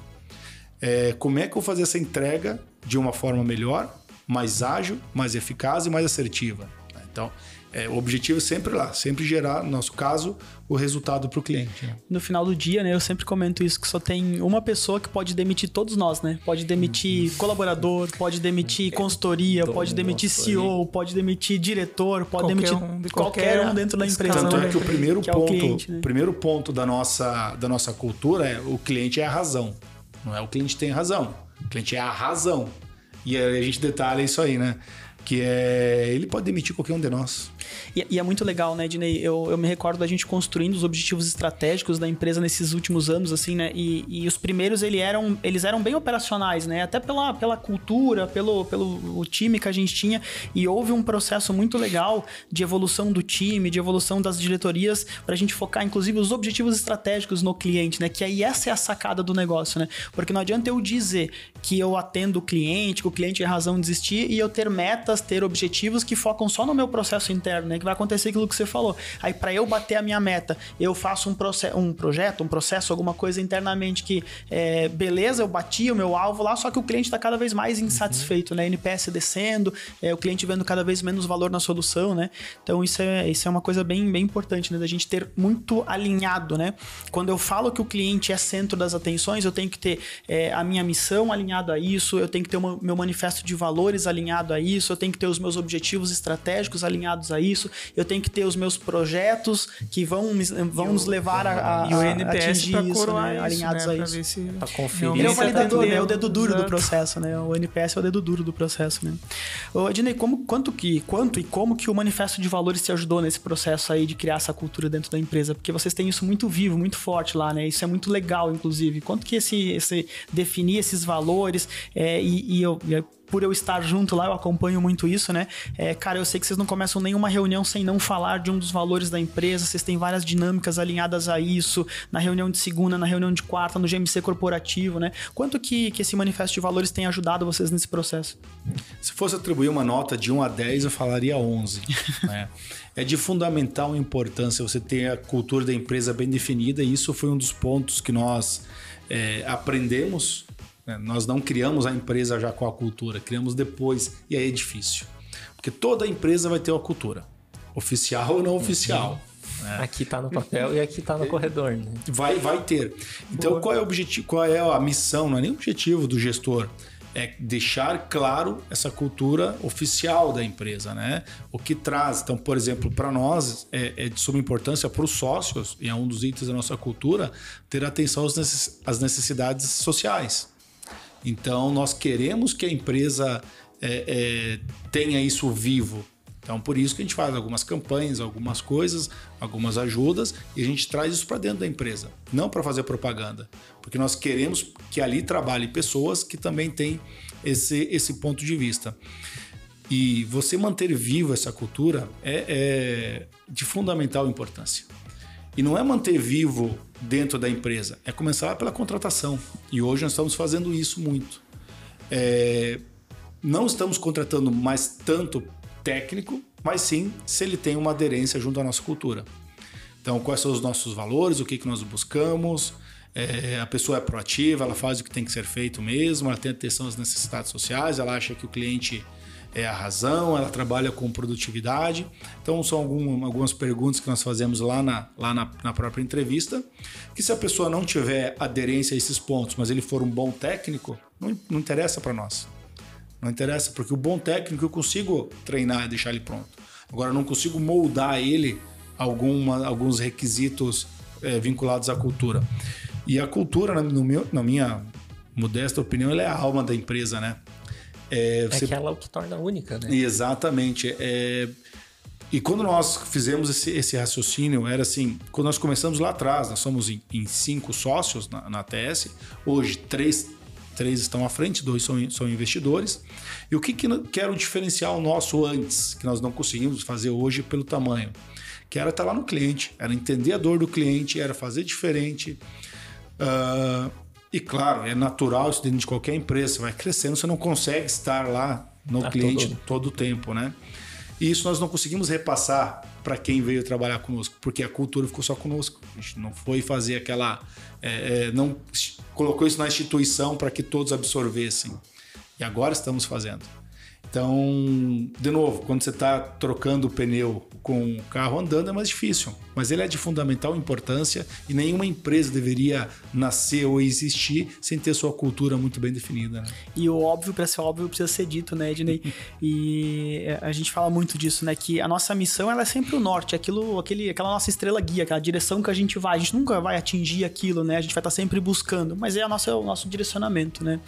É, como é que eu vou fazer essa entrega de uma forma melhor, mais ágil, mais eficaz e mais assertiva? Então, é, o objetivo é sempre lá, sempre gerar, no nosso caso, o resultado para o cliente. Né? No final do dia, né, eu sempre comento isso, que só tem uma pessoa que pode demitir todos nós, né? Pode demitir uhum. colaborador, pode demitir consultoria, pode demitir CEO, pode demitir diretor, pode qualquer demitir um, de qualquer, qualquer um dentro da empresa. Tanto né? é que o primeiro que ponto, é o cliente, né? primeiro ponto da nossa, da nossa cultura é o cliente é a razão. Não é o cliente tem razão, o cliente é a razão. E a gente detalha isso aí, né? que é ele pode demitir qualquer um de nós. E, e, é muito legal, né, Dinei? Eu, eu me recordo da gente construindo os objetivos estratégicos da empresa nesses últimos anos, assim, né? E, e os primeiros ele eram, eles eram bem operacionais, né? Até pela, pela cultura, pelo, pelo time que a gente tinha. E houve um processo muito legal de evolução do time, de evolução das diretorias, para a gente focar, inclusive, os objetivos estratégicos no cliente, né? Que aí essa é a sacada do negócio, né? Porque não adianta eu dizer que eu atendo o cliente, que o cliente é razão de existir e eu ter metas, ter objetivos que focam só no meu processo interno, né? Que vai acontecer aquilo que você falou. Aí, para eu bater a minha meta, eu faço um, um projeto, um processo, alguma coisa internamente que, é, beleza, eu bati o meu alvo lá, só que o cliente está cada vez mais insatisfeito, uhum. né? NPS descendo, é, o cliente vendo cada vez menos valor na solução, né? Então, isso é, isso é uma coisa bem, bem importante, né? Da gente ter muito alinhado, né? Quando eu falo que o cliente é centro das atenções, eu tenho que ter é, a minha missão alinhada a isso, eu tenho que ter o meu manifesto de valores alinhado a isso, eu tenho que ter os meus objetivos estratégicos alinhados a isso, eu tenho que ter os meus projetos que vão, vão nos levar a, a, e o NPS atingir isso, né? alinhados né? a isso. Se pra conferir. Ele é o validador, né? É o dedo duro Exato. do processo, né? O NPS é o dedo duro do processo, né? Ô, Ednei, como, quanto, que, quanto e como que o manifesto de valores te ajudou nesse processo aí de criar essa cultura dentro da empresa? Porque vocês têm isso muito vivo, muito forte lá, né? Isso é muito legal, inclusive. Quanto que esse, esse definir esses valores é, e, e eu por eu estar junto lá, eu acompanho muito isso, né? É, cara, eu sei que vocês não começam nenhuma reunião sem não falar de um dos valores da empresa, vocês têm várias dinâmicas alinhadas a isso, na reunião de segunda, na reunião de quarta, no GMC corporativo, né? Quanto que, que esse manifesto de valores tem ajudado vocês nesse processo? Se fosse atribuir uma nota de 1 a 10, eu falaria 11. né? É de fundamental importância você ter a cultura da empresa bem definida, e isso foi um dos pontos que nós é, aprendemos? Nós não criamos a empresa já com a cultura, criamos depois e aí é difícil. Porque toda empresa vai ter uma cultura, oficial ou não oficial. Né? Aqui está no papel e aqui está no corredor. Né? Vai, vai ter. Então, qual é o objetivo? Qual é a missão? Não é nem o objetivo do gestor é deixar claro essa cultura oficial da empresa, né? O que traz, então, por exemplo, para nós é, é, de suma importância para os sócios e é um dos itens da nossa cultura ter atenção às necessidades sociais. Então, nós queremos que a empresa é, é, tenha isso vivo. Então, por isso que a gente faz algumas campanhas, algumas coisas, algumas ajudas e a gente traz isso para dentro da empresa, não para fazer propaganda, porque nós queremos que ali trabalhem pessoas que também têm esse, esse ponto de vista. E você manter vivo essa cultura é, é de fundamental importância. E não é manter vivo dentro da empresa, é começar pela contratação. E hoje nós estamos fazendo isso muito. É, não estamos contratando mais tanto técnico, mas sim se ele tem uma aderência junto à nossa cultura. Então, quais são os nossos valores, o que, que nós buscamos, é, a pessoa é proativa, ela faz o que tem que ser feito mesmo, ela tem atenção às necessidades sociais, ela acha que o cliente é a razão, ela trabalha com produtividade. Então, são algum, algumas perguntas que nós fazemos lá, na, lá na, na, própria entrevista. Que se a pessoa não tiver aderência a esses pontos, mas ele for um bom técnico, não, não interessa para nós. Não interessa, porque o bom técnico eu consigo treinar e deixar ele pronto. Agora, eu não consigo moldar ele alguma, alguns requisitos é, vinculados à cultura. E a cultura, no meu, na minha modesta opinião, ela é a alma da empresa, né? É, você... é que ela é o que torna única, né? Exatamente. É... E quando nós fizemos esse, esse, raciocínio, era assim: quando nós começamos lá atrás, nós somos em, em cinco sócios na, na, TS, hoje três, três estão à frente, dois são, são investidores. E o que, que, que era o diferencial nosso antes, que nós não conseguimos fazer hoje pelo tamanho? Que era estar lá no cliente, era entender a dor do cliente, era fazer diferente. Uh, e claro, é natural isso dentro de qualquer empresa. Você vai crescendo, você não consegue estar lá no Ah, cliente todo- todo o tempo, né? E isso nós não conseguimos repassar para quem veio trabalhar conosco, porque a cultura ficou só conosco. A gente não foi fazer aquela. é, é, não colocou isso na instituição para que todos absorvessem. E agora estamos fazendo. Então, de novo, quando você está trocando o pneu com o carro andando é mais difícil, mas ele é de fundamental importância e nenhuma empresa deveria nascer ou existir sem ter sua cultura muito bem definida. Né? E o óbvio, para ser óbvio, precisa ser dito, né, Ednei? E a gente fala muito disso, né? Que a nossa missão ela é sempre o norte, aquilo, aquele, aquela nossa estrela guia, aquela direção que a gente vai. A gente nunca vai atingir aquilo, né? A gente vai estar sempre buscando, mas é a nossa, o nosso direcionamento, né?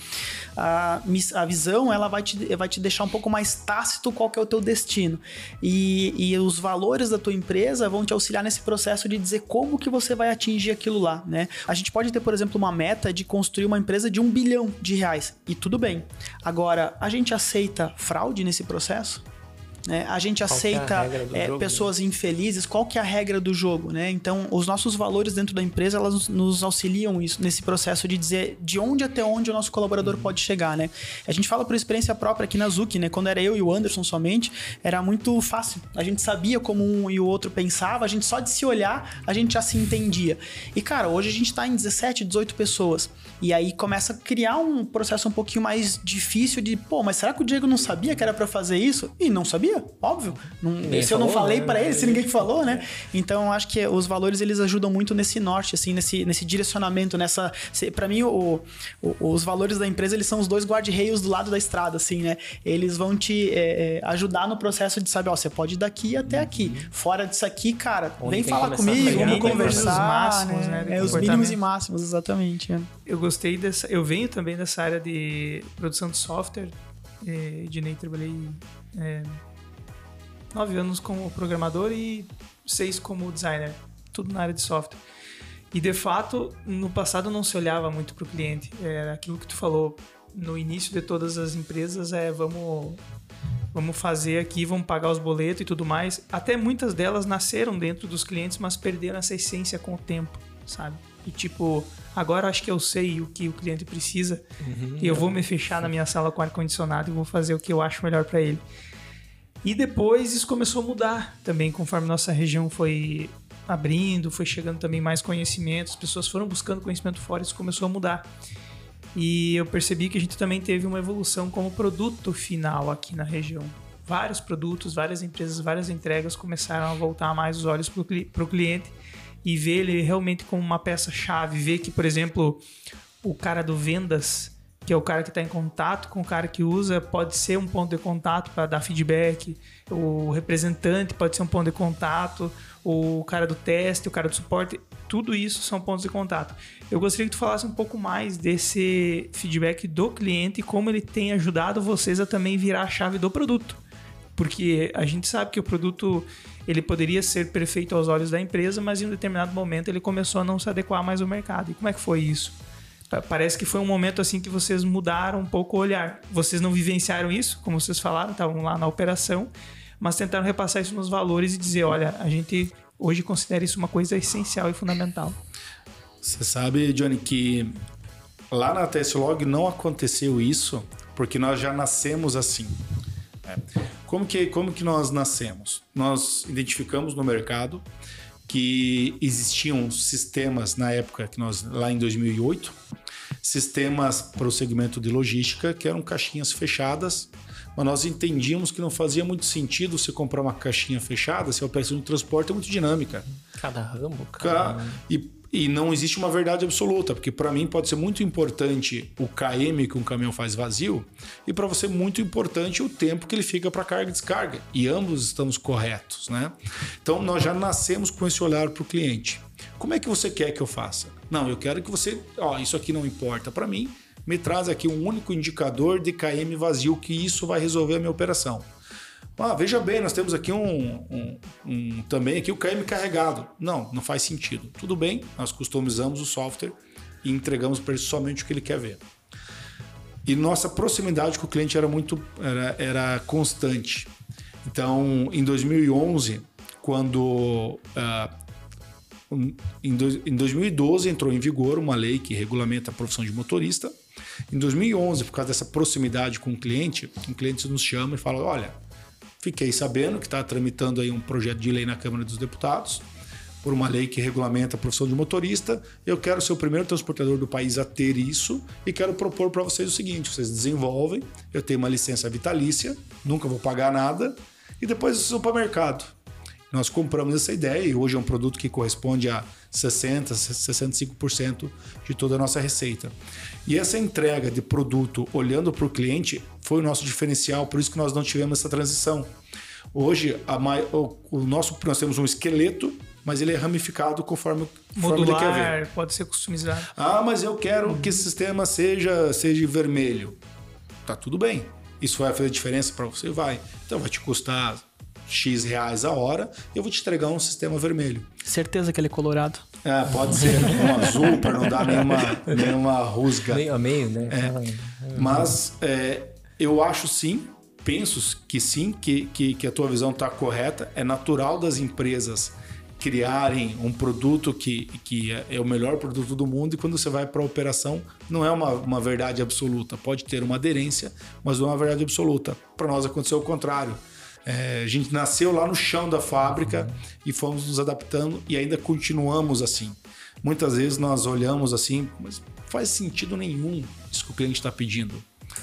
A, a visão, ela vai te, vai te deixar um pouco mais tácito qual que é o teu destino. E, e os valores da tua empresa vão te auxiliar nesse processo de dizer como que você vai atingir aquilo lá, né? A gente pode ter, por exemplo, uma meta de construir uma empresa de um bilhão de reais. E tudo bem. Agora, a gente aceita fraude nesse processo? Né? A gente Qual que é a aceita é, jogo, pessoas infelizes. Qual que é a regra do jogo, né? Então, os nossos valores dentro da empresa, elas nos- auxiliam isso, nesse processo de dizer de onde até onde o nosso colaborador pode chegar, né? A gente fala por experiência própria aqui na Zuki, né? Quando era eu e o Anderson somente, era muito fácil. A gente sabia como um e o outro pensava, a gente só de se olhar, a gente já se entendia. E, cara, hoje a gente tá em 17, 18 pessoas. E aí começa a criar um processo um pouquinho mais difícil de, pô, mas será que o Diego não sabia que era pra fazer isso? E não sabia, óbvio. Não, se eu não falou, falei né? pra ele, se ninguém falou, né? Então, eu acho que os valores eles ajudam muito nesse norte, assim, nesse, nesse direcionamento, nessa. se- Pra mim, o, o- os valores da empresa eles são os dois guarda-reios do lado da estrada, assim, né? Eles vão te é, é, ajudar no processo de saber, ó, você pode ir daqui até aqui. Fora disso aqui, cara, Onde vem falar comigo, pegar, vamos conversar. os máximos, né, de É, os mínimos e máximos, exatamente. é. Eu gostei dessa. Eu venho também dessa área de produção de software. É, Ednei, trabalhei é, nove anos como programador e seis como designer. Tudo na área de software. E de fato, no passado não se olhava muito para o cliente. Era aquilo que tu falou no início de todas as empresas é vamos vamos fazer aqui, vamos pagar os boletos e tudo mais. Até muitas delas nasceram dentro dos clientes, mas perderam essa essência com o tempo, sabe? E tipo, agora acho que eu sei o que o cliente precisa e eu vou me fechar na minha sala com ar condicionado e vou fazer o que eu acho melhor para ele. E depois isso começou a mudar também, conforme nossa região foi abrindo, foi chegando também mais conhecimento, as pessoas foram buscando conhecimento fora, isso começou a mudar. E eu percebi que a gente também teve uma evolução como produto final aqui na região. Vários produtos, várias empresas, várias entregas começaram a voltar mais os olhos para o cliente e ver ele realmente como uma peça-chave. Ver que, por exemplo, o cara do vendas, que é o cara que está em contato com o cara que usa, pode ser um ponto de contato para dar feedback. O representante pode ser um ponto de contato. O cara do teste, o cara do suporte, tudo isso são pontos de contato. Eu gostaria que tu falasse um pouco mais desse feedback do cliente e como ele tem ajudado vocês a também virar a chave do produto. Porque a gente sabe que o produto ele poderia ser perfeito aos olhos da empresa, mas em um determinado momento ele começou a não se adequar mais ao mercado. E como é que foi isso? Pa- Parece que foi um momento assim que vocês mudaram um pouco o olhar. Vocês não vivenciaram isso, como vocês falaram, estavam lá na operação, mas tentaram repassar isso nos valores e dizer, olha, a gente hoje considera isso uma coisa essencial e fundamental. Você sabe, Johnny, que lá na TSLog não aconteceu isso porque nós já nascemos assim. né? Como, que, como que nós nascemos? Nós identificamos no mercado que existiam sistemas na época que nós lá em 2008, sistemas para o segmento de logística que eram caixinhas fechadas, mas nós entendíamos que não fazia muito sentido você comprar uma caixinha fechada se a operação de transporte é muito dinâmica. Cada ramo, cada... Ca- E, e não existe uma verdade absoluta, porque para mim pode ser muito importante o KM que um caminhão faz vazio, e para você muito importante o tempo que ele fica para carga e descarga. E ambos estamos corretos, né? Então nós já nascemos com esse olhar para o cliente. Como é que você quer que eu faça? Não, eu quero que você, ó, isso aqui não importa para mim, me traz aqui um único indicador de KM vazio que isso vai resolver a minha operação. Ah, veja bem, nós temos aqui um, um- um- também aqui o KM carregado. Não, não faz sentido. Tudo bem, nós customizamos o software e entregamos para ele somente o que ele quer ver. E nossa proximidade com o cliente era muito era, era constante. Então, em 2011, quando um- em, dois- em 2012 entrou em vigor uma lei que regulamenta a profissão de motorista Em 2011, por causa dessa proximidade com o cliente, um cliente nos chama e fala: Olha, fiquei sabendo que está tramitando aí um projeto de lei na Câmara dos Deputados, por uma lei que regulamenta a profissão de motorista. Eu quero ser o primeiro transportador do país a ter isso e quero propor para vocês o seguinte: vocês desenvolvem, eu tenho uma licença vitalícia, nunca vou pagar nada, e depois vocês vão para o mercado. Nós compramos essa ideia e hoje é um produto que corresponde a 60%, 65% de toda a nossa receita. E essa entrega de produto olhando para o cliente foi o nosso diferencial, por isso que nós não tivemos essa transição. Hoje, o, o nosso, nós temos um esqueleto, mas ele é ramificado conforme, conforme Modular, ele quer ver. pode ser customizado. Ah, mas eu quero que esse sistema seja, seja vermelho. Tá tudo bem. Isso vai fazer diferença para você? Vai. Então vai te custar X reais a hora e eu vou te entregar um sistema vermelho. Certeza que ele é colorado. É, pode ser um azul para não dar nenhuma, nenhuma rusga. Meio a meio, né? É. Mas é, eu acho sim, penso que sim, que, que, que a tua visão está correta. É natural das empresas criarem um produto que, que é o melhor produto do mundo e quando você vai para a operação não é uma, uma verdade absoluta. Pode ter uma aderência, mas não é uma verdade absoluta. Para nós aconteceu o contrário. É, a gente nasceu lá no chão da fábrica uhum. e fomos nos adaptando e ainda continuamos assim. Muitas vezes nós olhamos assim, mas faz sentido nenhum isso que o cliente está pedindo.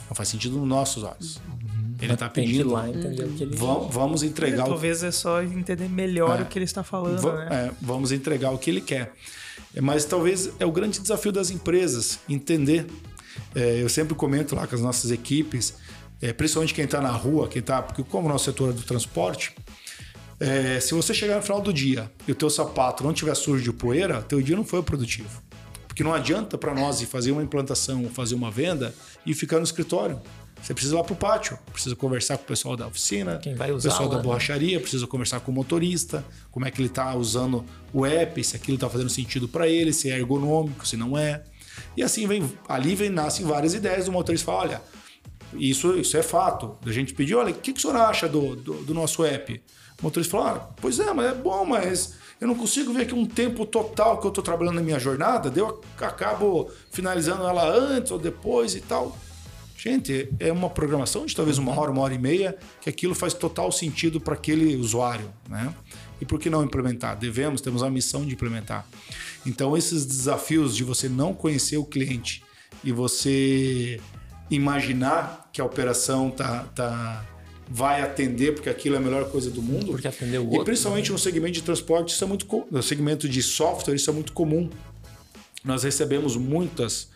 Não faz sentido nos nossos olhos. Uhum. Ele está pedindo. Lá, entender o que ele vamos, vamos entregar. É, talvez é só entender melhor é, o que ele está falando. né? É, vamos entregar o que ele quer. Mas talvez é o grande desafio das empresas entender. É, eu sempre comento lá com as nossas equipes é, principalmente quem está na rua, quem está. Porque, como o nosso setor é do transporte, é, se você chegar no final do dia e o teu sapato não tiver sujo de poeira, teu dia não foi produtivo. Porque não adianta para nós ir fazer uma implantação ou fazer uma venda e ficar no escritório. Você precisa ir lá para o pátio, precisa conversar com o pessoal da oficina, Quem vai usar o pessoal da borracharia, né? precisa conversar com o motorista, como é que ele está usando o app, se aquilo está fazendo sentido para ele, se é ergonômico, se não é. E assim vem, ali vem, nascem várias ideias. O motorista fala: olha, isso, isso é fato. A gente pediu, olha, o que, que o senhor acha do, do, do nosso app? O motorista falou, ah, pois é, mas é bom, mas eu não consigo ver aqui um tempo total que eu estou trabalhando na minha jornada, eu acabo finalizando ela antes ou depois e tal. Gente, é uma programação de talvez uma hora, uma hora e meia, que aquilo faz total sentido para aquele usuário, né? E por que não implementar? Devemos, temos a missão de implementar. Então, esses desafios de você não conhecer o cliente e você imaginar que a operação tá, tá, vai atender porque aquilo é a melhor coisa do mundo. Porque atendeu o outro. E principalmente no segmento de transporte, isso é muito no segmento de software, isso é muito comum. Nós recebemos muitas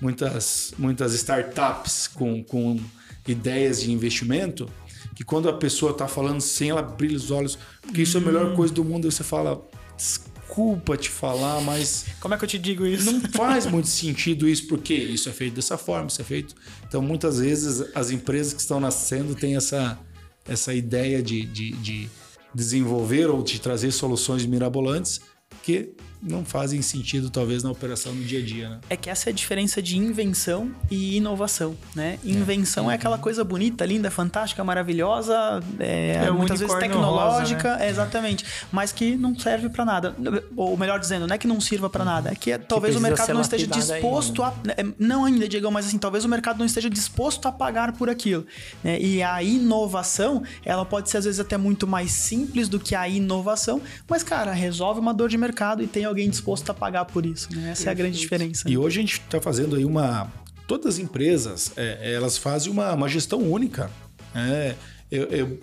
muitas muitas startups com, com ideias de investimento que quando a pessoa está falando sem ela brilha os olhos, porque isso é a melhor hum. coisa do mundo, você fala desculpa te falar, mas. Como é que eu te digo isso? Não faz muito sentido isso, porque isso é feito dessa forma, isso é feito. Então, muitas vezes, as empresas que estão nascendo têm essa, essa ideia de, de, de desenvolver ou de trazer soluções mirabolantes que não fazem sentido, talvez, na operação no dia a dia. Né? É que essa é a diferença de invenção e inovação. Né? Invenção é, é aquela coisa bonita, linda, fantástica, maravilhosa, é, é muitas vezes tecnológica, rosa, né? exatamente, mas que não serve para nada. Ou melhor dizendo, não é que não sirva para nada, é que talvez o mercado não esteja disposto ainda. a. Né? Não ainda, Diego, mas assim, talvez o mercado não esteja disposto a pagar por aquilo. Né? E a inovação, ela pode ser às vezes até muito mais simples do que a inovação, mas, cara, resolve uma dor de mercado e tem alguém disposto a pagar por isso. Né? Essa é a grande diferença. E hoje a gente está fazendo aí uma. Todas as empresas, é, elas fazem uma, uma gestão única. É,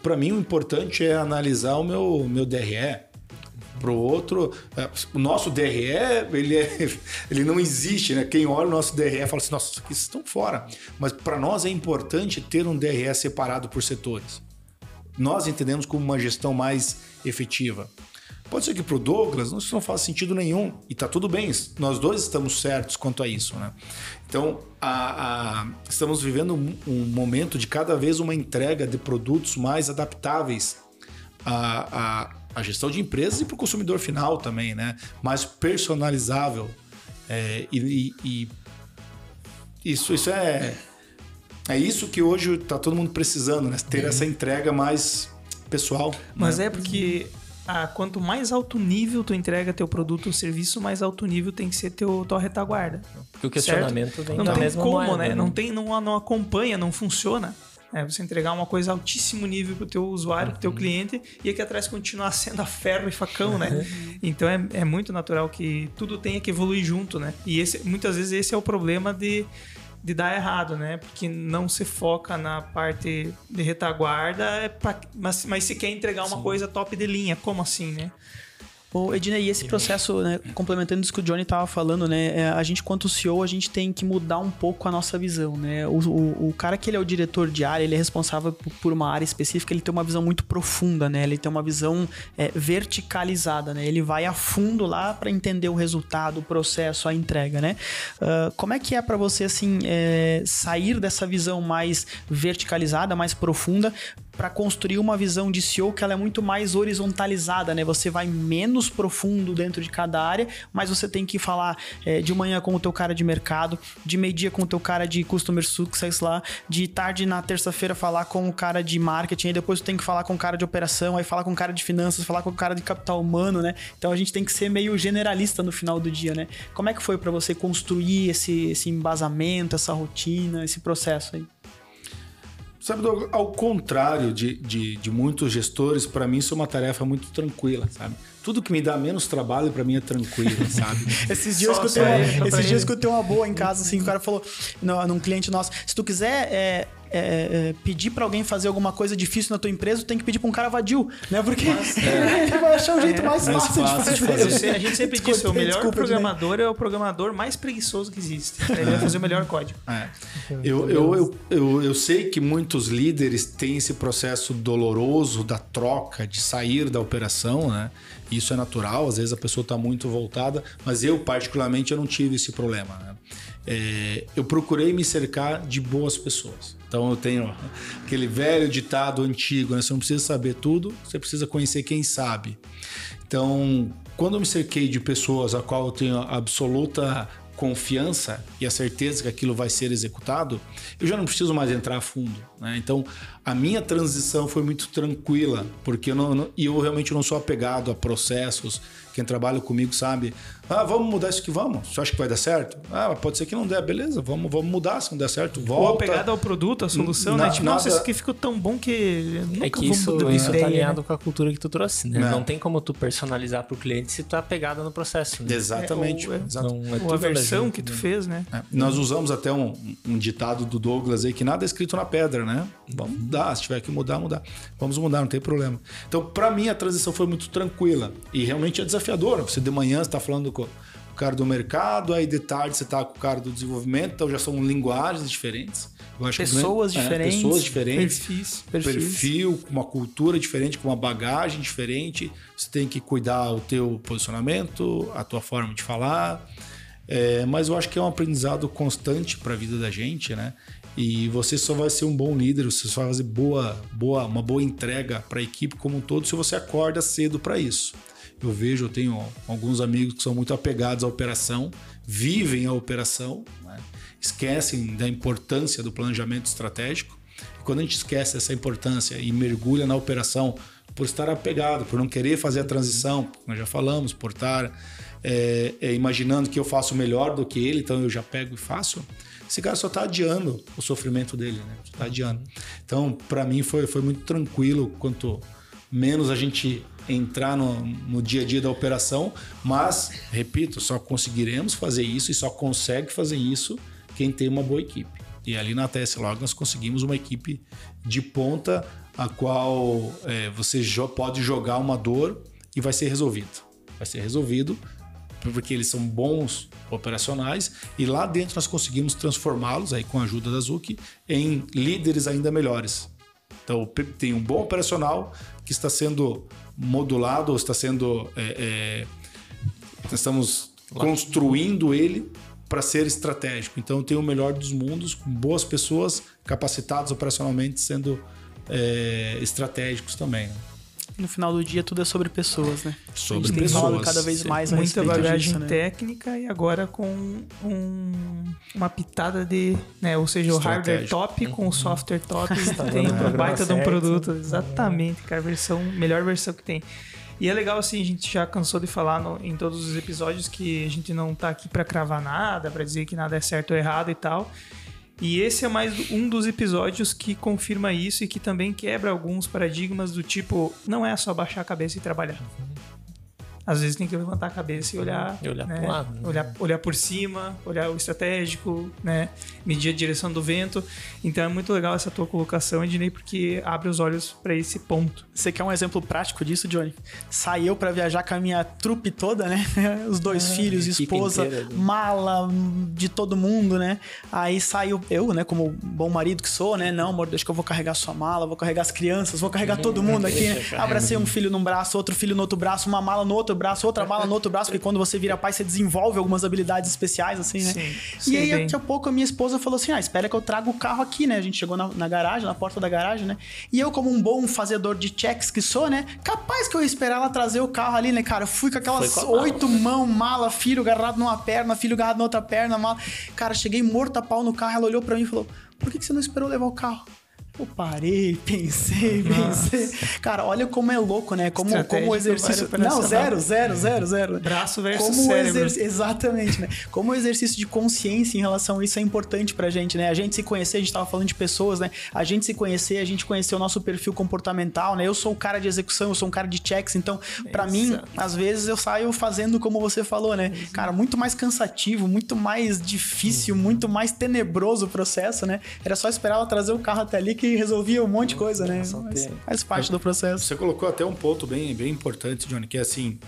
Para mim, o importante é analisar o meu, meu DRE. Para o outro, é, o nosso DRE, ele, é, ele não existe, né? Quem olha o nosso DRE fala assim, nossa, isso aqui estão fora. Mas para nós é importante ter um DRE separado por setores. Nós entendemos como uma gestão mais efetiva. Pode ser que para o Douglas isso não faz sentido nenhum. E tá tudo bem, nós dois estamos certos quanto a isso. Né? Então, a, a, estamos vivendo um, um, momento de cada vez uma entrega de produtos mais adaptáveis à, à, à gestão de empresas e para o consumidor final também, né? mais personalizável. É, e, e, isso, isso é, é isso que hoje está todo mundo precisando, né? ter uhum. essa entrega mais pessoal. Mas né? é porque a, quanto mais alto nível tu entrega teu produto ou serviço, mais alto nível tem que ser teu, tua retaguarda. Porque o questionamento certo? vem não da tem mesma como, moeda, né? né? Não tem, não, não acompanha, não funciona. É, você entregar uma coisa altíssimo nível pro teu usuário, pro teu Uhum. cliente, e aqui atrás continuar sendo a ferro e facão, né? Uhum. Então é, é muito natural que tudo tenha que evoluir junto, né? E esse, muitas vezes esse é o problema de, de dar errado, né? Porque não se foca na parte de retaguarda, é pra- mas, mas se quer entregar uma coisa top de linha, como assim, né? Ô, Edna, e esse processo, né, complementando isso que o Johnny tava falando, né, é, a gente, quanto CEO, a gente tem que mudar um pouco a nossa visão, né? O, o, o cara que ele é o diretor de área, ele é responsável por, uma área específica, ele tem uma visão muito profunda, né? Ele tem uma visão é, verticalizada, né? Ele vai a fundo lá para entender o resultado, o processo, a entrega, né? Ah, como é que é para você, assim, é, sair dessa visão mais verticalizada, mais profunda, para construir uma visão de CEO que ela é muito mais horizontalizada, né? Você vai menos profundo dentro de cada área, mas você tem que falar é, de manhã com o teu cara de mercado, de meio-dia com o teu cara de customer success lá, de tarde na terça-feira falar com o cara de marketing, depois tu tem que falar com o cara de operação, aí falar com o cara de finanças, falar com o cara de capital humano, né? Então a gente tem que ser meio generalista no final do dia, né? Como é que foi para você construir esse, esse embasamento, essa rotina, esse processo aí? Sabe, Douglas, ao contrário de, de, de muitos gestores, para mim isso é uma tarefa muito tranquila, sabe? Tudo que me dá menos trabalho, para mim é tranquilo, sabe? Esses dias, Só- eu escutei uma, esses dias eu ele. escutei uma boa em casa, assim, que o cara falou no, num cliente nosso, se tu quiser é, é, é, pedir pra alguém fazer alguma coisa difícil na tua empresa, tu tem que pedir pra um cara vadio, né? Porque ele vai achar o jeito mais mais fácil, fácil de de fazer. Eu sei, a gente sempre diz, o Desculpa, melhor desculpa, programador é o programador mais preguiçoso que existe. Ele vai fazer o melhor código. É. Eu, eu, eu, eu, eu sei que muitos líderes têm esse processo doloroso da troca, de sair da operação, né? Isso é natural, às vezes a pessoa está muito voltada, mas eu, particularmente, eu não tive esse problema. Né? É, eu procurei me cercar de boas pessoas. Então eu tenho aquele velho ditado antigo, né? Você não precisa saber tudo, você precisa conhecer quem sabe. Então, quando eu me cerquei de pessoas a qual eu tenho absoluta confiança e a certeza que aquilo vai ser executado, eu já não preciso mais entrar a fundo. Né? Então, a minha transição foi muito tranquila, porque eu não, eu realmente não sou apegado a processos. Quem trabalha comigo sabe, ah, vamos mudar isso aqui, vamos. Você acha que vai dar certo? Ah, mas pode ser que não der, beleza, vamos, vamos mudar. Se não der certo, Ou volta. apegado ao produto, à solução, Na- né? Tipo, nossa, nada- isso aqui ficou tão bom que nunca É que vou isso, mudar de isso tá ideia, alinhado né? com a cultura que tu trouxe, né? Não. Não, tem como tu personalizar pro cliente se tu tá pegado no processo. Né? Exatamente. É, ou é-. Não, é Ou a versão que tu né? fez, né? É, Nós usamos até um, um ditado do Douglas aí que nada é escrito na pedra, né? Vamos mudar, se tiver que mudar, mudar. Vamos mudar, não tem problema. Então, para mim, a transição foi muito tranquila e realmente é desafiadora. Você de manhã está falando com o cara do mercado, aí de tarde você está com o cara do desenvolvimento, então já são linguagens diferentes. Pessoas é, diferentes, pessoas diferentes Perfis. Perfis. perfil, com uma cultura diferente, com uma bagagem diferente. Você tem que cuidar o teu posicionamento, a tua forma de falar. É, mas eu acho que é um aprendizado constante para a vida da gente, né? E você só vai ser um bom líder, você só vai fazer boa, boa, uma boa entrega para a equipe como um todo se você acorda cedo para isso. Eu vejo, eu tenho alguns amigos que são muito apegados à operação, vivem a operação, né? esquecem da importância do planejamento estratégico. E quando a gente esquece essa importância e mergulha na operação por estar apegado, por não querer fazer a transição, nós já falamos, por estar é, é, imaginando que eu faço melhor do que ele, então eu já pego e faço. Esse cara só está adiando o sofrimento dele, né? Está adiando. Então, para mim foi, foi muito tranquilo quanto menos a gente entrar no, no dia a dia da operação, mas repito, só conseguiremos fazer isso e só consegue fazer isso quem tem uma boa equipe. E ali na TS Log nós conseguimos uma equipe de ponta a qual é, você jo pode jogar uma dor e vai ser resolvido. Vai ser resolvido porque eles são bons operacionais e lá dentro nós conseguimos transformá-los aí com a ajuda da Zuki em líderes ainda melhores. Então tem um bom operacional que está sendo modulado ou está sendo é, é, estamos construindo ele para ser estratégico. Então tem o melhor dos mundos, com boas pessoas capacitadas operacionalmente sendo é, estratégicos também. Né? No final do dia, tudo é sobre pessoas, né? Sobre a gente tem pessoas. falado cada vez mais a Muita bagagem disso, né? técnica e agora com um- uma pitada de. Né, ou seja, o hardware top com o software top. Tá tem um baita de um produto. Exatamente, cara. A versão, melhor versão que tem. E é legal assim, a gente já cansou de falar no, em todos os episódios que a gente não tá aqui para cravar nada, para dizer que nada é certo ou errado e tal. E esse é mais um dos episódios que confirma isso e que também quebra alguns paradigmas do tipo, não é só baixar a cabeça e trabalhar às vezes tem que levantar a cabeça e olhar, e olhar, né? lado, né? olhar, olhar por cima, olhar o estratégico, né? medir a direção do vento. Então é muito legal essa tua colocação, Ednei, porque abre os olhos para esse ponto. Você quer um exemplo prático disso, Johnny? Saí eu para viajar com a minha trupe toda, né? Os dois Ah, filhos, esposa, inteira, né? mala de todo mundo, né? Aí saiu eu, né, como bom marido que sou, né? Não, amor, deixa que eu vou carregar sua mala, vou carregar as crianças, vou carregar todo mundo aqui, né? Abracei um filho num braço, outro filho no outro braço, uma mala no outro braço, outra mala no outro braço, porque quando você vira pai, você desenvolve algumas habilidades especiais, assim, né? Sim, e aí, bem. daqui a pouco, a minha esposa falou assim: ah, espera que eu trago o carro aqui, né? A gente chegou na, na garagem, na porta da garagem, né? E eu, como um bom fazedor de checks que sou, né? Capaz que eu ia esperar ela trazer o carro ali, né, cara? Eu fui com aquelas com oito mãos, mala, filho agarrado numa perna, filho agarrado na outra perna, mala. Cara, cheguei morto a pau no carro, ela olhou pra mim e falou: por que, que você não esperou levar o carro? Eu parei, pensei, pensei. Cara, olha como é louco, né? Como, como o exercício. Não, zero, zero, zero, zero. Braço versus Como o cérebro. exercício. Exatamente, né? Como o exercício de consciência em relação a isso é importante pra gente, né? A gente se conhecer, a gente tava falando de pessoas, né? A gente se conhecer, a gente conhecer o nosso perfil comportamental, né? Eu sou um cara de execução, eu sou um cara de checks, então, pra mim, Exato. às vezes eu saio fazendo como você falou, né? Cara, muito mais cansativo, muito mais difícil, muito mais tenebroso o processo, né? Era só esperar ela trazer o carro até ali que resolvia um monte de coisa, né? Mas faz parte do processo. Você colocou até um ponto bem, bem importante, Johnny, que é assim: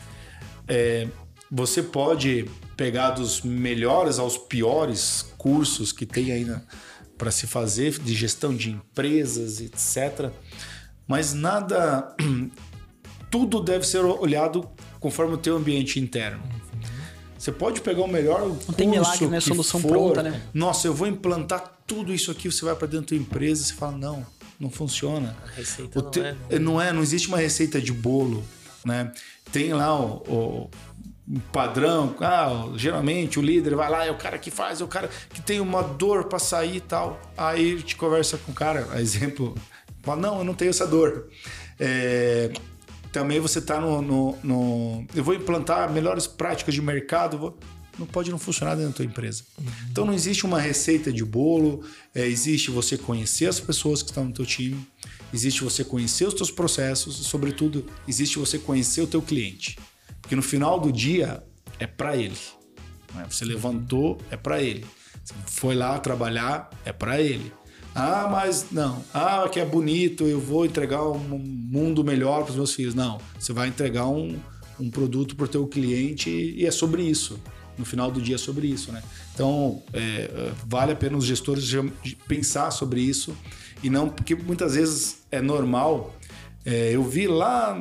é, você pode pegar dos melhores aos piores cursos que tem aí para se fazer de gestão de empresas, etc. Mas nada, tudo deve ser olhado conforme o teu ambiente interno. Você pode pegar o melhor curso tem milagre, né? que Solução for. pronta, né? Nossa, eu vou implantar tudo isso aqui. Você vai para dentro da tua empresa e você fala não, não funciona. A receita não é, né? não é, não existe uma receita de bolo, né? Tem lá o, o- padrão, ah, geralmente o líder vai lá, é o cara que faz, é o cara que tem uma dor para sair e tal. Aí te conversa com o cara, exemplo, fala, não, eu não tenho essa dor. É, também você tá no, no- no- Eu vou implantar melhores práticas de mercado, vou- não pode não funcionar dentro da tua empresa. Então não existe uma receita de bolo, é, existe você conhecer as pessoas que estão no teu time, existe você conhecer os teus processos, e, sobretudo, existe você conhecer o teu cliente. Porque no final do dia é para ele. né? Você levantou, é para ele. Você foi lá trabalhar, é para ele. Ah, mas não. Ah, que é bonito, eu vou entregar um mundo melhor para os meus filhos. Não, você vai entregar um, um produto para o teu cliente e é sobre isso. No final do dia sobre isso, né? Então, é, é, vale a pena os gestores pensar sobre isso e não... Porque muitas vezes é normal... é, eu vi lá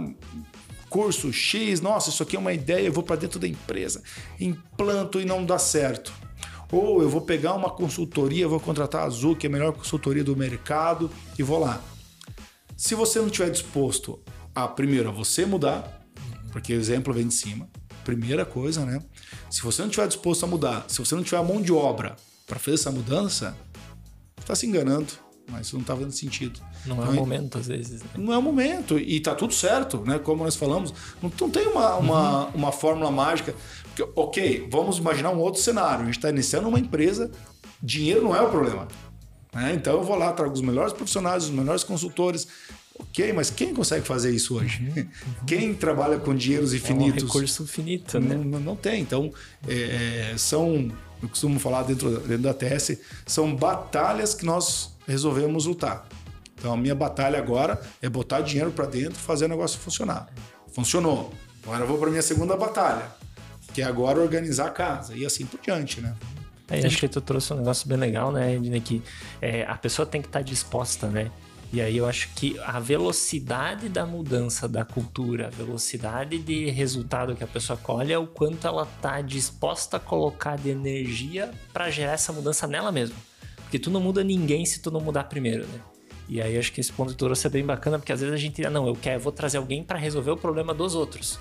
curso X, nossa, isso aqui é uma ideia, eu vou para dentro da empresa, implanto e não dá certo. Ou eu vou pegar uma consultoria, vou contratar a Azul, que é a melhor consultoria do mercado, e vou lá. Se você não estiver disposto a, primeiro, a você mudar, porque o exemplo vem de cima, primeira coisa, né? Se você não estiver disposto a mudar, se você não tiver a mão de obra para fazer essa mudança, está se enganando, mas isso não está fazendo sentido. Não é o Então, momento, às vezes. né? não é o momento. E tá tudo certo, né? Como nós falamos. Não, não tem uma, uma, uma fórmula mágica. Porque, ok, vamos imaginar um outro cenário. A gente está iniciando uma empresa, dinheiro não é o problema. né? Então eu vou lá, trago os melhores profissionais, os melhores consultores. Ok, mas quem consegue fazer isso hoje? Quem trabalha com dinheiros É um infinitos? recurso finito, né? Não, não- tem. Então, é, é, são, eu costumo falar dentro, dentro da TS, são batalhas que nós resolvemos lutar. Então, a minha batalha agora é botar dinheiro para dentro e fazer o negócio funcionar. Funcionou. Agora eu vou para minha segunda batalha, que é agora organizar a casa e assim por diante, né? Aí acho que tu trouxe um negócio bem legal, né, Ednei, que é, a pessoa tem que estar disposta, né? E aí eu acho que a velocidade da mudança da cultura, a velocidade de resultado que a pessoa colhe é o quanto ela tá disposta a colocar de energia para gerar essa mudança nela mesma. Porque tu não muda ninguém se tu não mudar primeiro, né? E aí acho que esse ponto tu trouxe é bem bacana, porque às vezes a gente, ah, não, eu quero, eu vou trazer alguém para resolver o problema dos outros.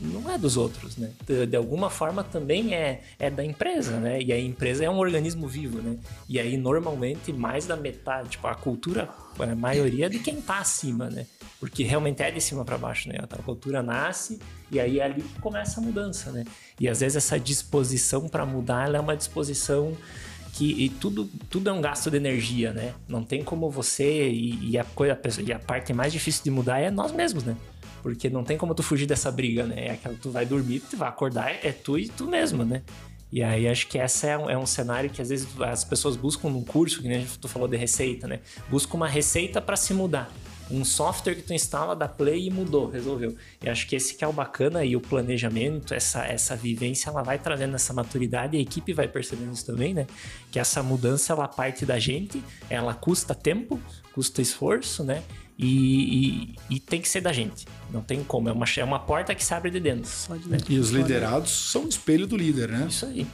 Não é dos outros, né? De, alguma forma também é, é da empresa, né? E a empresa é um organismo vivo, né? E aí normalmente mais da metade, tipo, a cultura, a maioria é de quem tá acima, né? Porque realmente é de cima para baixo, né? A cultura nasce e aí é ali que começa a mudança, né? E às vezes essa disposição para mudar, ela é uma disposição que e tudo, tudo é um gasto de energia, né? Não tem como você e, e a coisa e a parte mais difícil de mudar é nós mesmos, né? Porque não tem como tu fugir dessa briga, né? É aquela tu vai dormir, tu vai acordar, é tu e tu mesmo, né? E aí acho que essa é um, é um cenário que às vezes as pessoas buscam num curso, que nem tu falou de receita, né? Busca uma receita para se mudar um software que tu instala, dá play e mudou, resolveu. E acho que esse que é o bacana e o planejamento, essa, essa vivência, ela vai trazendo essa maturidade e a equipe vai percebendo isso também, né? Que essa mudança, ela parte da gente, ela custa tempo, custa esforço, né? E, e, e, tem que ser da gente. Não tem como. É uma, é uma porta que se abre de dentro. De dentro. E os liderados são o espelho do líder, né? Isso aí.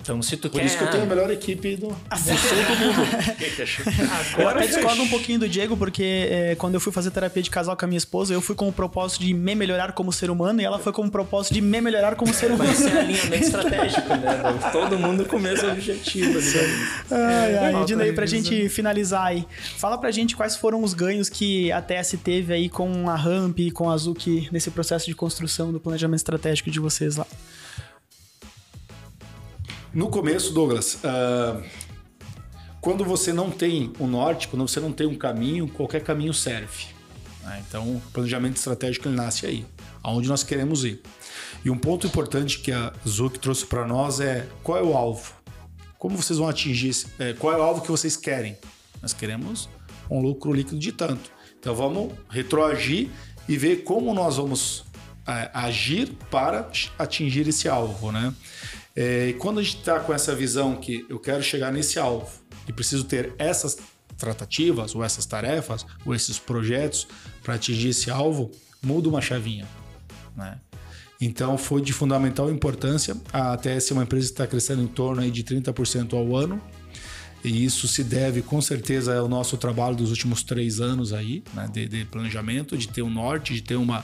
Então, se tu Por quer... isso que eu tenho a melhor equipe do, do mundo. eu até discordo um pouquinho do Diego, porque é, quando eu fui fazer terapia de casal com a minha esposa, eu fui com o propósito de me melhorar como ser humano e ela foi com o propósito de me melhorar como ser humano. Mas é alinhamento estratégico, né? Todo mundo com o mesmo objetivo. Né? Ai, ai, Ednei, pra gente finalizar aí, fala pra gente quais foram os ganhos que a TS teve aí com a Ramp e com a Zuki nesse processo de construção do planejamento estratégico de vocês lá. No começo, Douglas, uh, quando você não tem o norte, quando você não tem um caminho, qualquer caminho serve. Né? Então, o planejamento estratégico nasce aí, aonde nós queremos ir. E um ponto importante que a Zuc trouxe para nós é qual é o alvo? Como vocês vão atingir? É, qual é o alvo que vocês querem? Nós queremos um lucro líquido de tanto. Então vamos retroagir e ver como nós vamos é, agir para atingir esse alvo, né? É, e quando a gente está com essa visão que eu quero chegar nesse alvo e preciso ter essas tratativas, ou essas tarefas, ou esses projetos para atingir esse alvo, muda uma chavinha. Né? Então foi de fundamental importância. A ATS é uma empresa que está crescendo em torno aí de 30% ao ano. E isso se deve com certeza ao nosso trabalho dos últimos três anos aí, né, de, de planejamento, de ter um norte, de ter uma,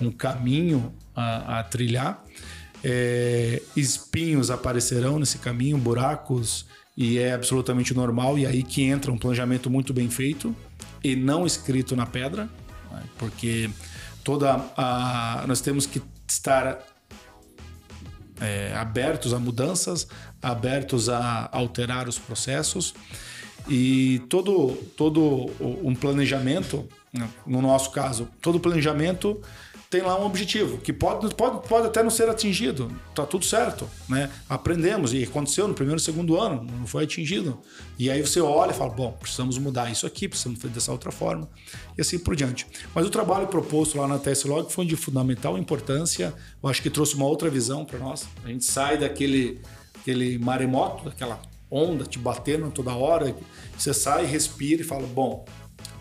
um caminho a, a trilhar. É, espinhos aparecerão nesse caminho, buracos, e é absolutamente normal. E aí que entra um planejamento muito bem feito e não escrito na pedra, né? porque toda a, nós temos que estar é, abertos a mudanças, abertos a alterar os processos e todo todo um planejamento, né? no nosso caso, todo planejamento tem lá um objetivo que pode, pode, pode até não ser atingido, tá tudo certo, né? Aprendemos e aconteceu no primeiro segundo ano, não foi atingido. E aí você olha e fala, bom, precisamos mudar isso aqui, precisamos fazer dessa outra forma e assim por diante. Mas o trabalho proposto lá na TSLog foi de fundamental importância, eu acho que trouxe uma outra visão para nós. A gente sai daquele aquele maremoto, daquela onda te batendo toda hora, você sai, respira e fala, bom,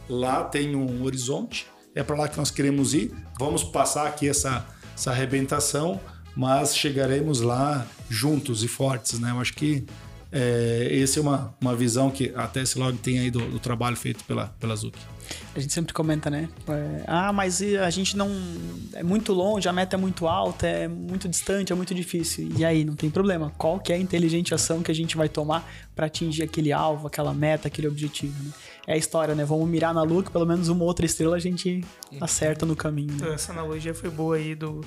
lá tem um horizonte, é para lá que nós queremos ir. Vamos passar aqui essa, essa arrebentação, mas chegaremos lá juntos e fortes, né? Eu acho que é, essa é uma, uma visão que a Tesslog tem aí do, do, trabalho feito pela, pela Zuki. A gente sempre comenta, né? É, ah, mas a gente não. É muito longe, a meta é muito alta, é muito distante, é muito difícil. E aí, não tem problema. Qual que é a inteligente ação que a gente vai tomar para atingir aquele alvo, aquela meta, aquele objetivo? Né? É a história, né? Vamos mirar na lua, que pelo menos uma outra estrela a gente acerta no caminho. Né? Essa analogia foi boa aí do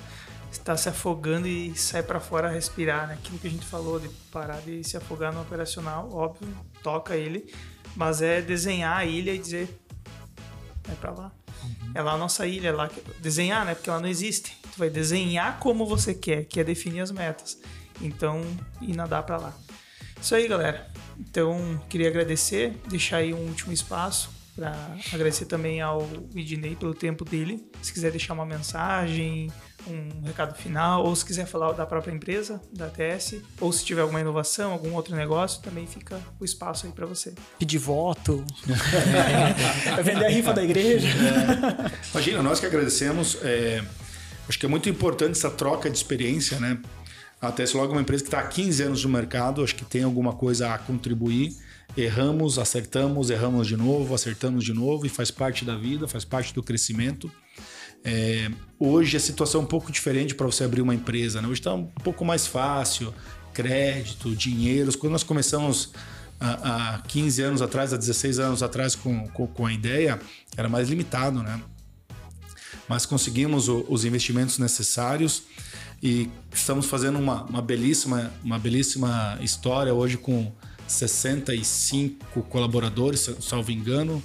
está se afogando e sai para fora respirar, né? Aquilo que a gente falou de parar de se afogar no operacional, óbvio, toca ele, mas é desenhar a ilha e dizer vai para lá. Uhum. É lá a nossa ilha, é lá que... desenhar, né? Porque ela não existe. Tu vai desenhar como você quer, que é definir as metas. Então, e nadar para lá. Isso aí, galera. Então, queria agradecer, deixar aí um último espaço para agradecer também ao Idney pelo tempo dele. Se quiser deixar uma mensagem, um recado final, ou se quiser falar da própria empresa, da ATS, ou se tiver alguma inovação, algum outro negócio, também fica o espaço aí para você. Pedir voto, vender a rifa da igreja. É. Imagina, nós que agradecemos. É, acho que é muito importante essa troca de experiência, né? A logo é uma empresa que está há 15 anos no mercado, acho que tem alguma coisa a contribuir. Erramos, acertamos, erramos de novo, acertamos de novo e faz parte da vida, faz parte do crescimento. É, hoje a situação é um pouco diferente para você abrir uma empresa. Né? Hoje está um pouco mais fácil, crédito, dinheiro. Quando nós começamos há, há 15 anos atrás, há 16 anos atrás com, com, com a ideia, era mais limitado, né? Mas conseguimos o, os investimentos necessários e estamos fazendo uma, uma, belíssima, uma belíssima história hoje com 65 colaboradores, salvo engano.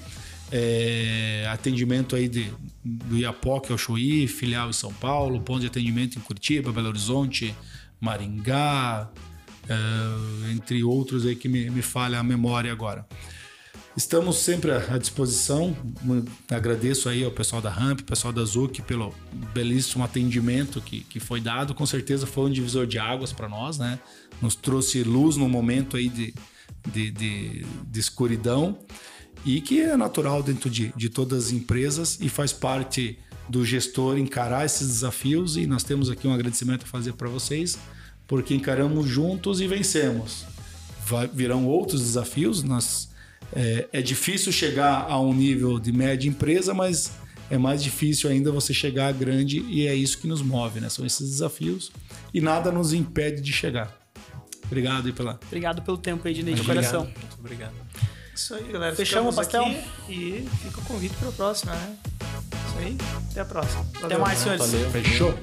É, atendimento aí de, do Iapoque ao Chuí, filial em São Paulo, ponto de atendimento em Curitiba, Belo Horizonte, Maringá, é, entre outros aí que me, me falha a memória agora. Estamos sempre à disposição. Agradeço aí ao pessoal da Ramp, pessoal da Zuc pelo belíssimo atendimento que, que foi dado. Com certeza foi um divisor de águas para nós, né? Nos trouxe luz no momento aí de, de, de, de escuridão e que é natural dentro de, de todas as empresas e faz parte do gestor encarar esses desafios. E nós temos aqui um agradecimento a fazer para vocês, porque encaramos juntos e vencemos. Vai, virão outros desafios, nós é, é difícil chegar a um nível de média empresa, mas é mais difícil ainda você chegar a grande e é isso que nos move, né? São esses desafios e nada nos impede de chegar. Obrigado aí pela. Obrigado pelo tempo aí, Dinei, de coração. Muito obrigado. Isso aí, galera. Fechamos o pastel? e fica o convite para a próxima, né? Isso aí. Até a próxima. Até mais, senhores. Valeu. Fechou?